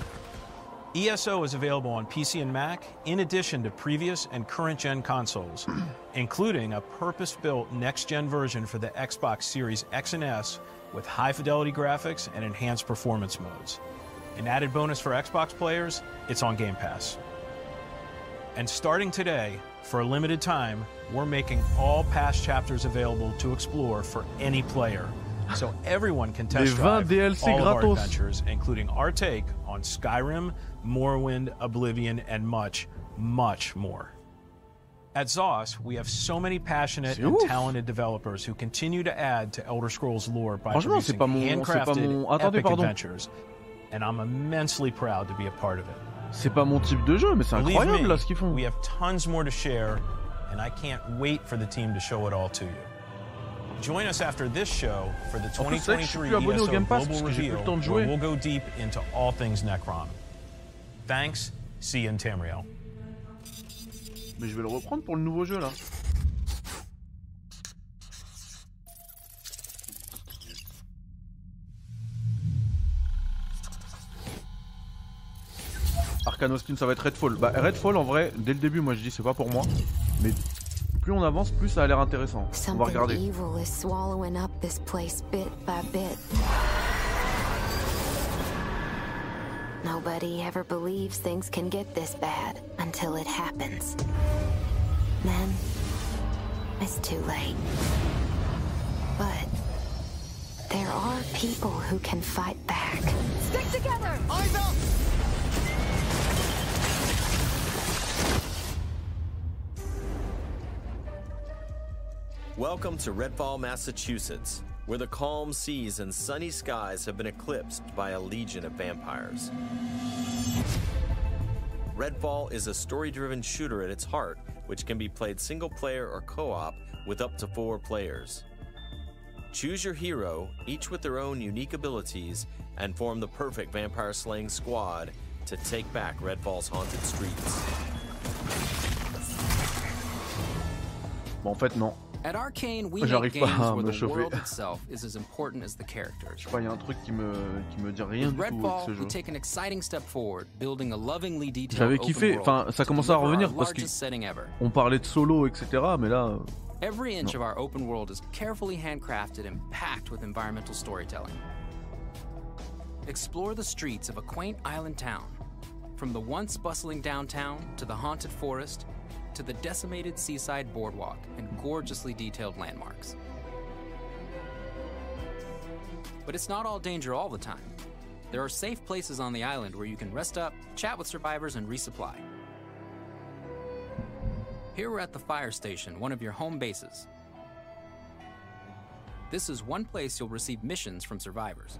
ESO is available on PC and Mac, in addition to previous and current gen consoles, including a purpose built next gen version for the Xbox Series X and S with high fidelity graphics and enhanced performance modes. An added bonus for Xbox players, it's on Game Pass. And starting today, for a limited time, we're making all past chapters available to explore for any player. So everyone can test Les 20 drive DLC all of our adventures, including our take on Skyrim, Morrowind, Oblivion, and much, much more. At ZOS, we have so many passionate and talented developers who continue to add to Elder Scrolls lore by producing mon- handcrafted, mon- Attendez, epic pardon. adventures, and I'm immensely proud to be a part of it. C'est pas mon type de jeu, mais c'est incroyable me, là ce qu'ils font. We have tons more to share, and I can't wait for the team to show it all to you. Join us after this show for the En plus, c'est vrai que je suis 2023 plus abonné ESO Game Pass Global parce que j'ai plus Reveal, le temps de where we'll go deep into all things Necron. Thanks. See you in Tamriel. Mais je vais le reprendre pour le nouveau jeu là. Arcane Austin, ça va être Redfall. Bah, Redfall en vrai, dès le début, moi je dis c'est pas pour moi. Mais plus on avance, plus ça a l'air intéressant. On va regarder. Nobody ever believes things can get this bad until it happens. Then, it's too late. But there are people who can fight back. Stick together! Eyes up! Welcome to Redfall, Massachusetts, where the calm seas and sunny skies have been eclipsed by a legion of vampires. Redfall is a story driven shooter at its heart, which can be played single player or co op with up to four players. Choose your hero, each with their own unique abilities, and form the perfect vampire slaying squad to take back Redfall's haunted streets. Bon, en fait, non. At Arcane, we J'arrive make games where the chauffer. world itself is as important as the characters. Je sais il y a un truc qui me, qui me dit rien With du tout avec Redfall, ce we jeu. take an exciting step forward, building a lovingly detailed J'avais open kiffé, world enfin ça commençait à revenir parce largest setting ever. qu'on parlait de solo, etc. Mais là, euh, Every inch of our open world is carefully handcrafted and packed with environmental storytelling. Explore the streets of a quaint island town, from the once bustling downtown to the haunted forest to the decimated seaside boardwalk and gorgeously detailed landmarks. But it's not all danger all the time. There are safe places on the island where you can rest up, chat with survivors, and resupply. Here we're at the fire station, one of your home bases. This is one place you'll receive missions from survivors.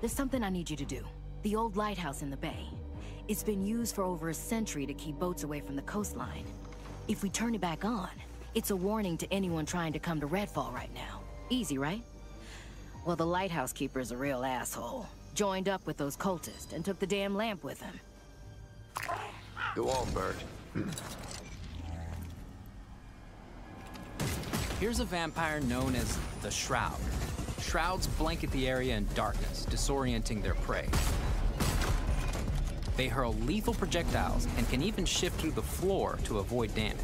There's something I need you to do. The old lighthouse in the bay. It's been used for over a century to keep boats away from the coastline. If we turn it back on, it's a warning to anyone trying to come to Redfall right now. Easy, right? Well, the lighthouse keeper's a real asshole. Joined up with those cultists and took the damn lamp with him. Go on, Bert. Here's a vampire known as the Shroud. Shrouds blanket the area in darkness, disorienting their prey. They hurl lethal projectiles and can even shift through the floor to avoid damage.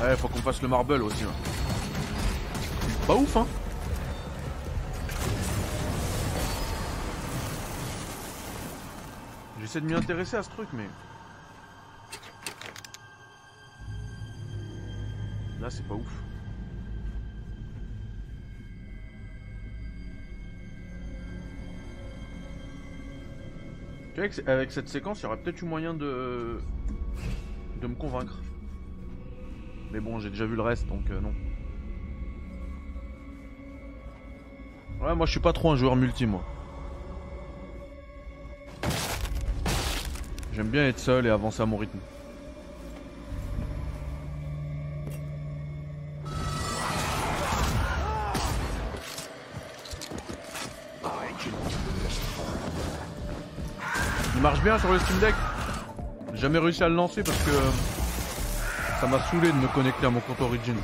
ouais, faut qu'on fasse le marble aussi. hein. Pas ouf, hein J'essaie de m'y intéresser à ce truc, mais. Là, c'est pas ouf. Avec cette séquence, il y aurait peut-être eu moyen de. de me convaincre. Mais bon, j'ai déjà vu le reste, donc euh, non. Ouais, moi je suis pas trop un joueur multi, moi. J'aime bien être seul et avancer à mon rythme. Il marche bien sur le Steam Deck. J'ai jamais réussi à le lancer parce que euh, ça m'a saoulé de me connecter à mon compte Origin.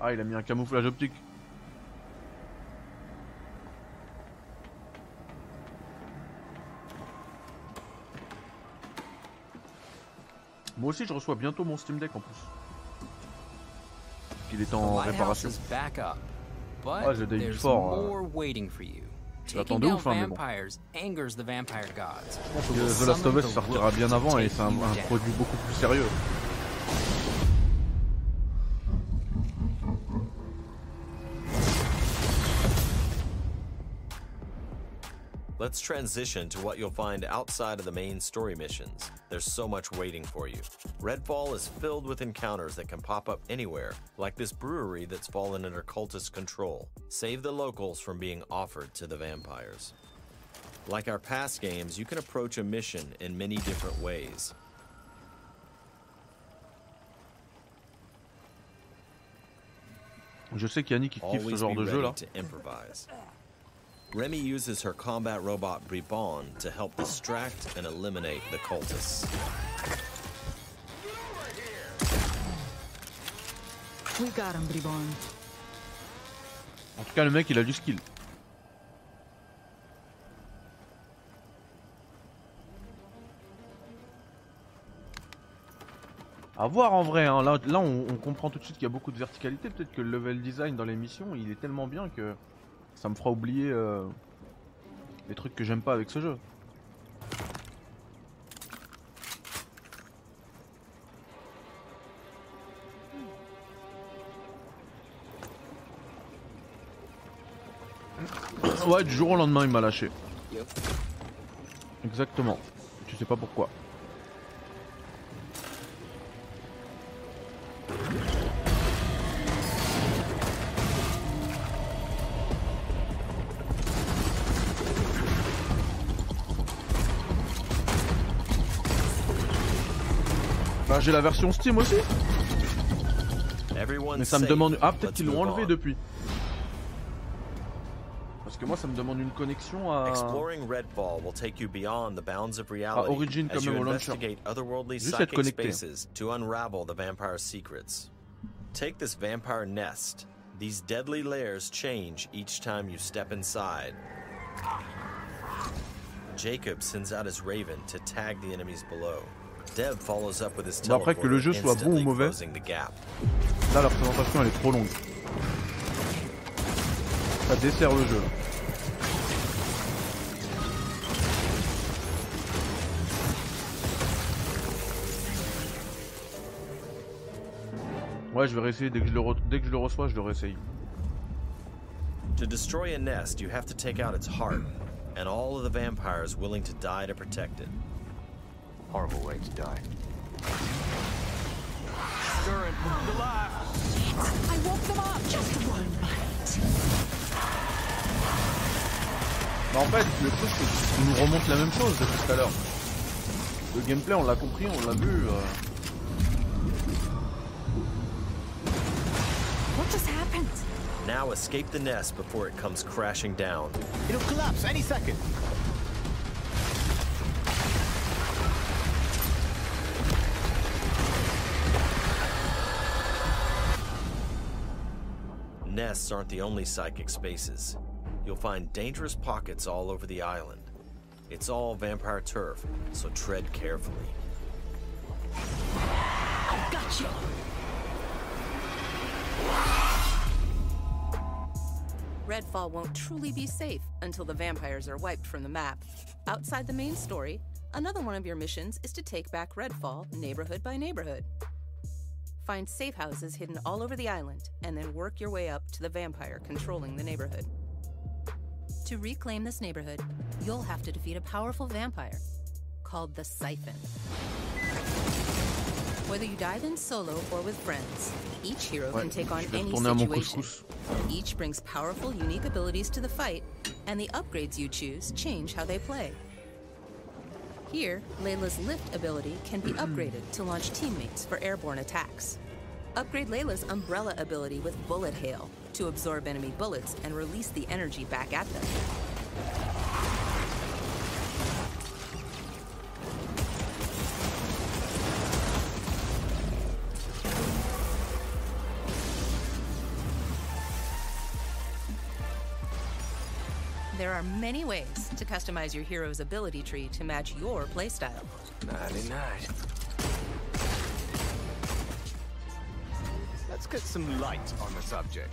Ah, il a mis un camouflage optique. Moi aussi, je reçois bientôt mon Steam Deck en plus. Il est en réparation. Ah, j'ai des there's forts, more waiting for you. Taking J'attendais down ouf, hein, mais bon. the vampire gods. Je pense que The Last of Us sortira bien avant et c'est un, un produit beaucoup plus sérieux. Let's transition to what you'll find outside of the main story missions. There's so much waiting for you. Redfall is filled with encounters that can pop up anywhere, like this brewery that's fallen under cultist control. Save the locals from being offered to the vampires. Like our past games, you can approach a mission in many different ways. Je sais qu'Yannick kiffe ce genre de jeu là. Remy uses her combat robot Bribon to help distract and eliminate the cultists. We got him, Bribon. En tout cas, le mec il a du skill. À voir en vrai, hein. là, là on, on comprend tout de suite qu'il y a beaucoup de verticalité. Peut-être que le level design dans l'émission il est tellement bien que ça me fera oublier euh, les trucs que j'aime pas avec ce jeu. Ouais, du jour au lendemain il m'a lâché. Exactement. Tu sais pas pourquoi. J'ai la version Steam aussi. Mais ça me demande... Ah peut-être qu'ils l'ont enlevé depuis. Parce que moi, ça me demande une connexion à. Exploring Redfall will take you beyond the bounds of reality Origin as you même au launcher. investigate otherworldly Juste être connecté. spaces to unravel the vampire's secrets. Take this vampire nest. These deadly layers change each time you step inside. Jacob sends out his raven to tag the enemies below. Bon, après, que le jeu soit bon ou mauvais. Là, la présentation, elle est trop longue. Ça dessert le jeu. Ouais, je vais réessayer dès que je le, dès que je le reçois, je le réessaye. To destroy a nest, you have to take out its heart, and all of the vampires willing to die to protect it. Horrible way to die. Stirring. Alive. I woke them up. Just one bite. Mais en fait, le truc, c'est qu'il nous remonte la même chose depuis tout à l'heure. Le gameplay, on l'a compris, on l'a vu. euh. What just happened? Now escape the nest before it comes crashing down. It'll collapse any second. Nests aren't the only psychic spaces. You'll find dangerous pockets all over the island. It's all vampire turf, so tread carefully. I got you. Redfall won't truly be safe until the vampires are wiped from the map. Outside the main story, another one of your missions is to take back Redfall neighborhood by neighborhood. Find safe houses hidden all over the island, and then work your way up to the vampire controlling the neighborhood. To reclaim this neighborhood, you'll have to defeat a powerful vampire called the Siphon. Whether you dive in solo or with friends, each hero Ouais, can take on any retourner à mon situation. Each brings powerful, unique abilities to the fight, and the upgrades you choose change how they play. Here, Layla's lift ability can be upgraded to launch teammates for airborne attacks. Upgrade Layla's umbrella ability with bullet hail to absorb enemy bullets and release the energy back at them. There are many ways to customize your hero's ability tree to match your playstyle. Nighty night. Let's get some light on the subject.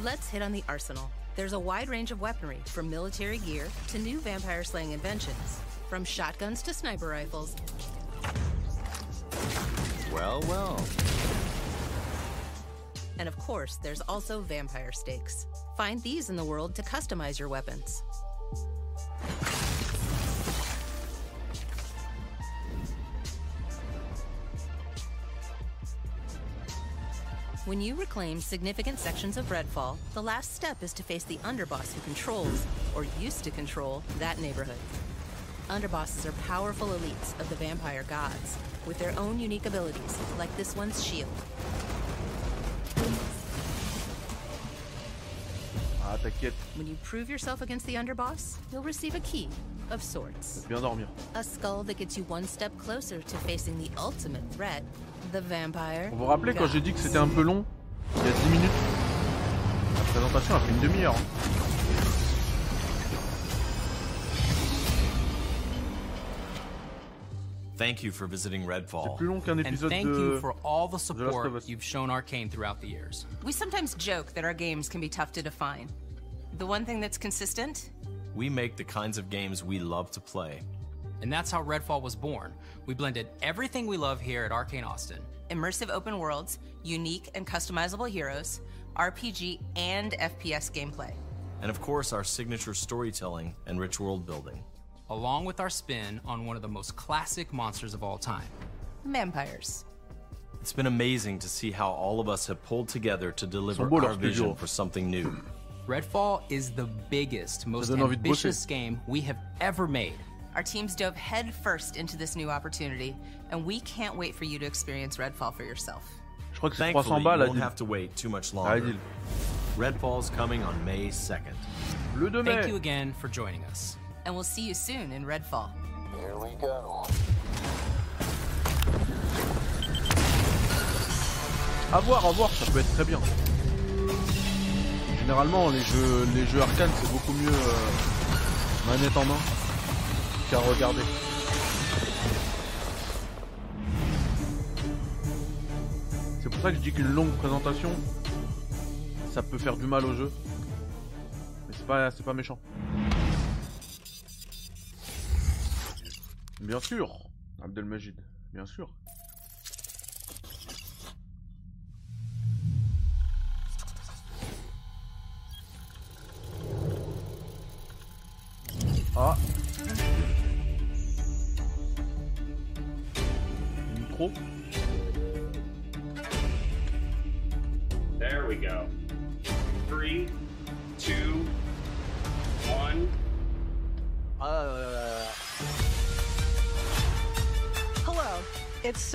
Let's hit on the arsenal. There's a wide range of weaponry, from military gear to new vampire slaying inventions, from shotguns to sniper rifles. Well, well. And of course, there's also vampire stakes. Find these in the world to customize your weapons. When you reclaim significant sections of Redfall, the last step is to face the underboss who controls, or used to control, that neighborhood. Underbosses are powerful elites of the vampire gods, with their own unique abilities, like this one's shield. Ah, t'inquiète, When you prove yourself against the underboss, you'll receive a key of sorts. bien dormir. A skull that gets you one step closer to facing the ultimate threat, the vampire. Vous vous rappelez quand j'ai dit que c'était un peu long? Il y a 10 minutes? La présentation a fait une demi-heure. hein. Thank you for visiting Redfall. plus long qu'un And thank de... you for all the The Last of support Us. you've shown Arcane throughout the years. We sometimes joke that our games can be tough to define. The one thing that's consistent We make the kinds of games we love to play. And that's how Redfall was born. We blended everything we love here at Arcane Austin. immersive open worlds, unique and customizable heroes, RPG and FPS gameplay. And of course, our signature storytelling and rich world building. Along with our spin on one of the most classic monsters of all time. Vampires. It's been amazing to see how all of us have pulled together to deliver beaux, our vision studios. for something new. Redfall is the biggest, most donne envie de bosser. ambitious game we have ever made. Our teams dove headfirst into this new opportunity, and we can't wait for you to experience Redfall for yourself. Je crois que c'est Thankfully, 300 balles, you won't have to wait too much longer. Adil. Redfall's coming on May 2nd. Thank you again for joining us. And we'll see you soon in Redfall. Here we go. À voir, à voir, ça peut être très bien. Généralement, les jeux, les jeux arcane, c'est beaucoup mieux euh, manette en main qu'à regarder. C'est pour ça que je dis qu'une longue présentation, ça peut faire du mal au jeu. Mais c'est pas, c'est pas méchant. Bien sûr, Abdelmajid, bien sûr.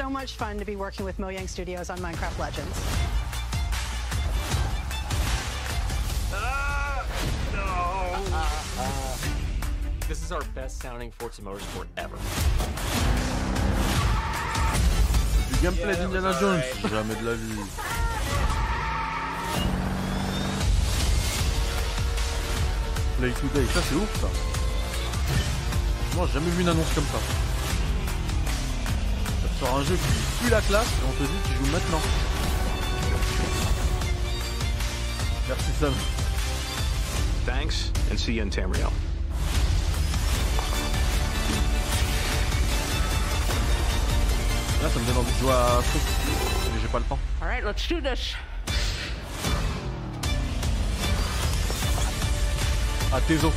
So much fun to be working with Mojang Studios on Minecraft Legends. This is our best sounding Forza Motorsport ever. Du gameplay d'Indiana Jones, jamais de la vie. Play Today, ça c'est ouf ça. Moi j'ai jamais vu une annonce comme ça. Sort un jeu qui pue la classe et on te dit tu joues maintenant. Merci Sam. Thanks, and see you in Tamriel. Là ça me donne envie de jouer à mais j'ai pas le temps. All right, let's do this. À tes os.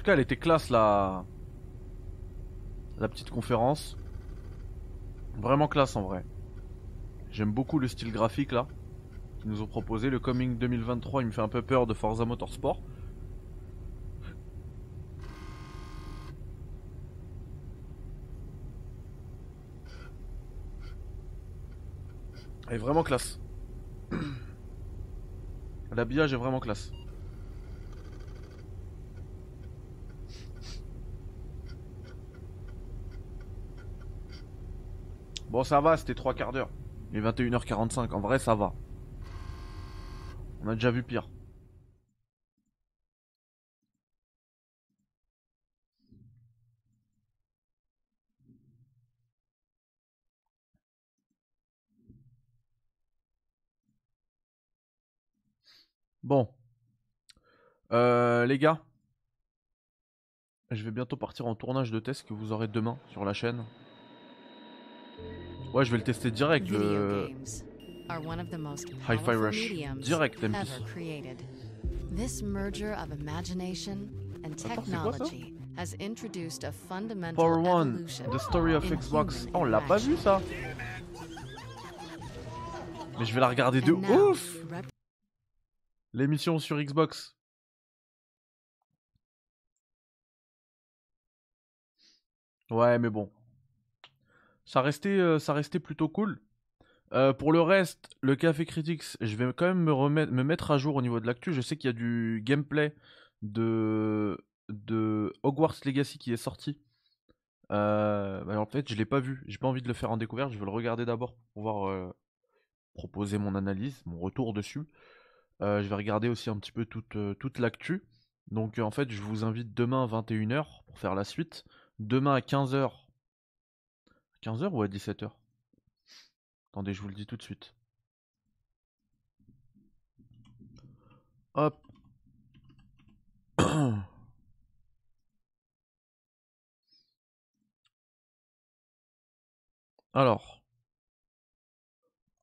Tout cas, elle était classe la la petite conférence. Vraiment classe en vrai. J'aime beaucoup le style graphique là qu'ils nous ont proposé. Le Coming 2023, il me fait un peu peur de Forza Motorsport. Elle est vraiment classe. L'habillage est vraiment classe. Bon ça va, c'était 3 quarts d'heure. Il est 21h45, en vrai ça va. On a déjà vu pire. Bon. Euh, les gars. Je vais bientôt partir en tournage de test que vous aurez demain sur la chaîne. Ouais, je vais le tester direct. Le... most Hi-Fi Rush. Direct, MP. This merger of imagination and Attends, c'est quoi ça technology has introduced a fundamental Power One, The Story of Xbox. Oh, on l'a pas vu ça Mais je vais la regarder de ouf L'émission sur Xbox. Ouais, mais bon. Ça restait, euh, ça restait plutôt cool. Euh, pour le reste, le Café Critics, je vais quand même me, mettre à jour au niveau de l'actu. Je sais qu'il y a du gameplay de, Hogwarts Legacy qui est sorti. Euh, en fait, je l'ai pas vu. J'ai pas envie de le faire en découverte. Je veux le regarder d'abord pour pouvoir proposer mon analyse, mon retour dessus. Je vais regarder aussi un petit peu toute, toute l'actu. Donc en fait, je vous invite demain à 21h pour faire la suite. Demain à 15h. 15h ou à 17h Attendez, je vous le dis tout de suite. Hop. Alors.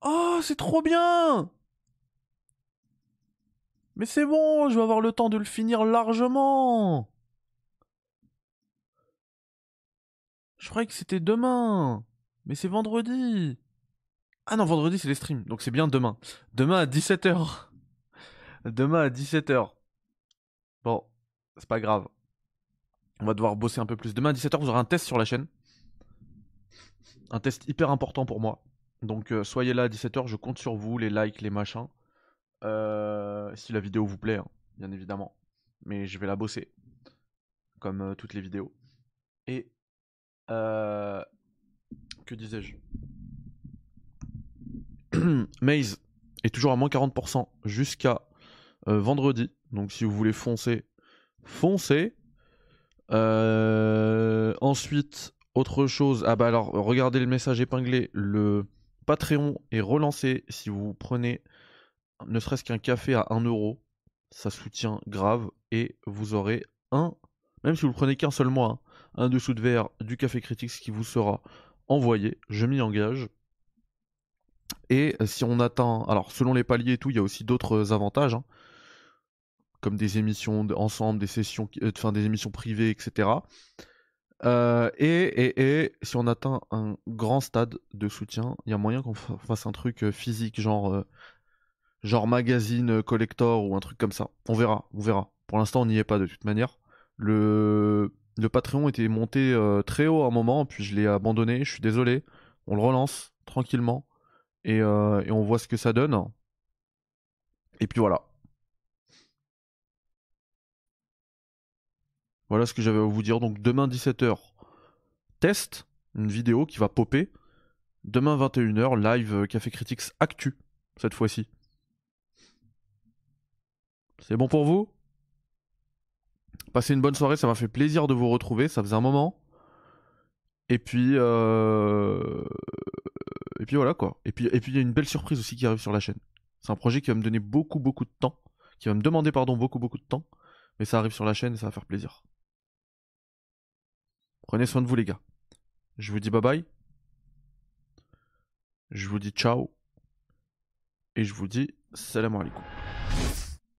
Oh, c'est trop bien Mais c'est bon, je vais avoir le temps de le finir largement Je croyais que c'était demain Mais c'est vendredi Ah non, vendredi c'est les streams, donc c'est bien demain. Demain à 17h. Demain à 17h. Bon, c'est pas grave. On va devoir bosser un peu plus. Demain à 17h, vous aurez un test sur la chaîne. Un test hyper important pour moi. Donc euh, soyez là à 17h, je compte sur vous, les likes, les machins. Euh, si la vidéo vous plaît, hein, bien évidemment. Mais je vais la bosser. Comme euh, toutes les vidéos. Et... euh, que disais-je? Maze est toujours à moins 40% jusqu'à euh, vendredi. Donc si vous voulez foncer, foncez. Euh, ensuite, autre chose. Ah bah alors, regardez le message épinglé. Le Patreon est relancé. Si vous prenez ne serait-ce qu'un café à 1 euro, ça soutient grave. Et vous aurez un, même si vous le prenez qu'un seul mois, hein, un dessous de verre du café critique qui vous sera envoyé. Je m'y engage. Et si on atteint, alors selon les paliers et tout, il y a aussi d'autres avantages, hein, comme des émissions ensemble, des sessions, euh, enfin des émissions privées, etc. Euh, et, et, si on atteint un grand stade de soutien, il y a moyen qu'on fa- fasse un truc euh, physique, genre, euh, genre magazine euh, collector ou un truc comme ça. On verra, on verra. Pour l'instant, on n'y est pas de toute manière. Le, le Patreon était monté euh, très haut à un moment, puis je l'ai abandonné. Je suis désolé. On le relance tranquillement et, euh, et on voit ce que ça donne. Et puis voilà. Voilà ce que j'avais à vous dire. Donc demain 17h, test, une vidéo qui va popper. Demain 21h, live euh, Café Critics Actu, cette fois-ci. C'est bon pour vous? Passez une bonne soirée, ça m'a fait plaisir de vous retrouver, ça faisait un moment. Et puis, euh... et puis voilà quoi. Et puis, et puis il y a une belle surprise aussi qui arrive sur la chaîne. C'est un projet qui va me donner beaucoup beaucoup de temps, qui va me demander pardon beaucoup beaucoup de temps, mais ça arrive sur la chaîne et ça va faire plaisir. Prenez soin de vous les gars. Je vous dis bye bye. Je vous dis ciao. Et je vous dis salam alaikum.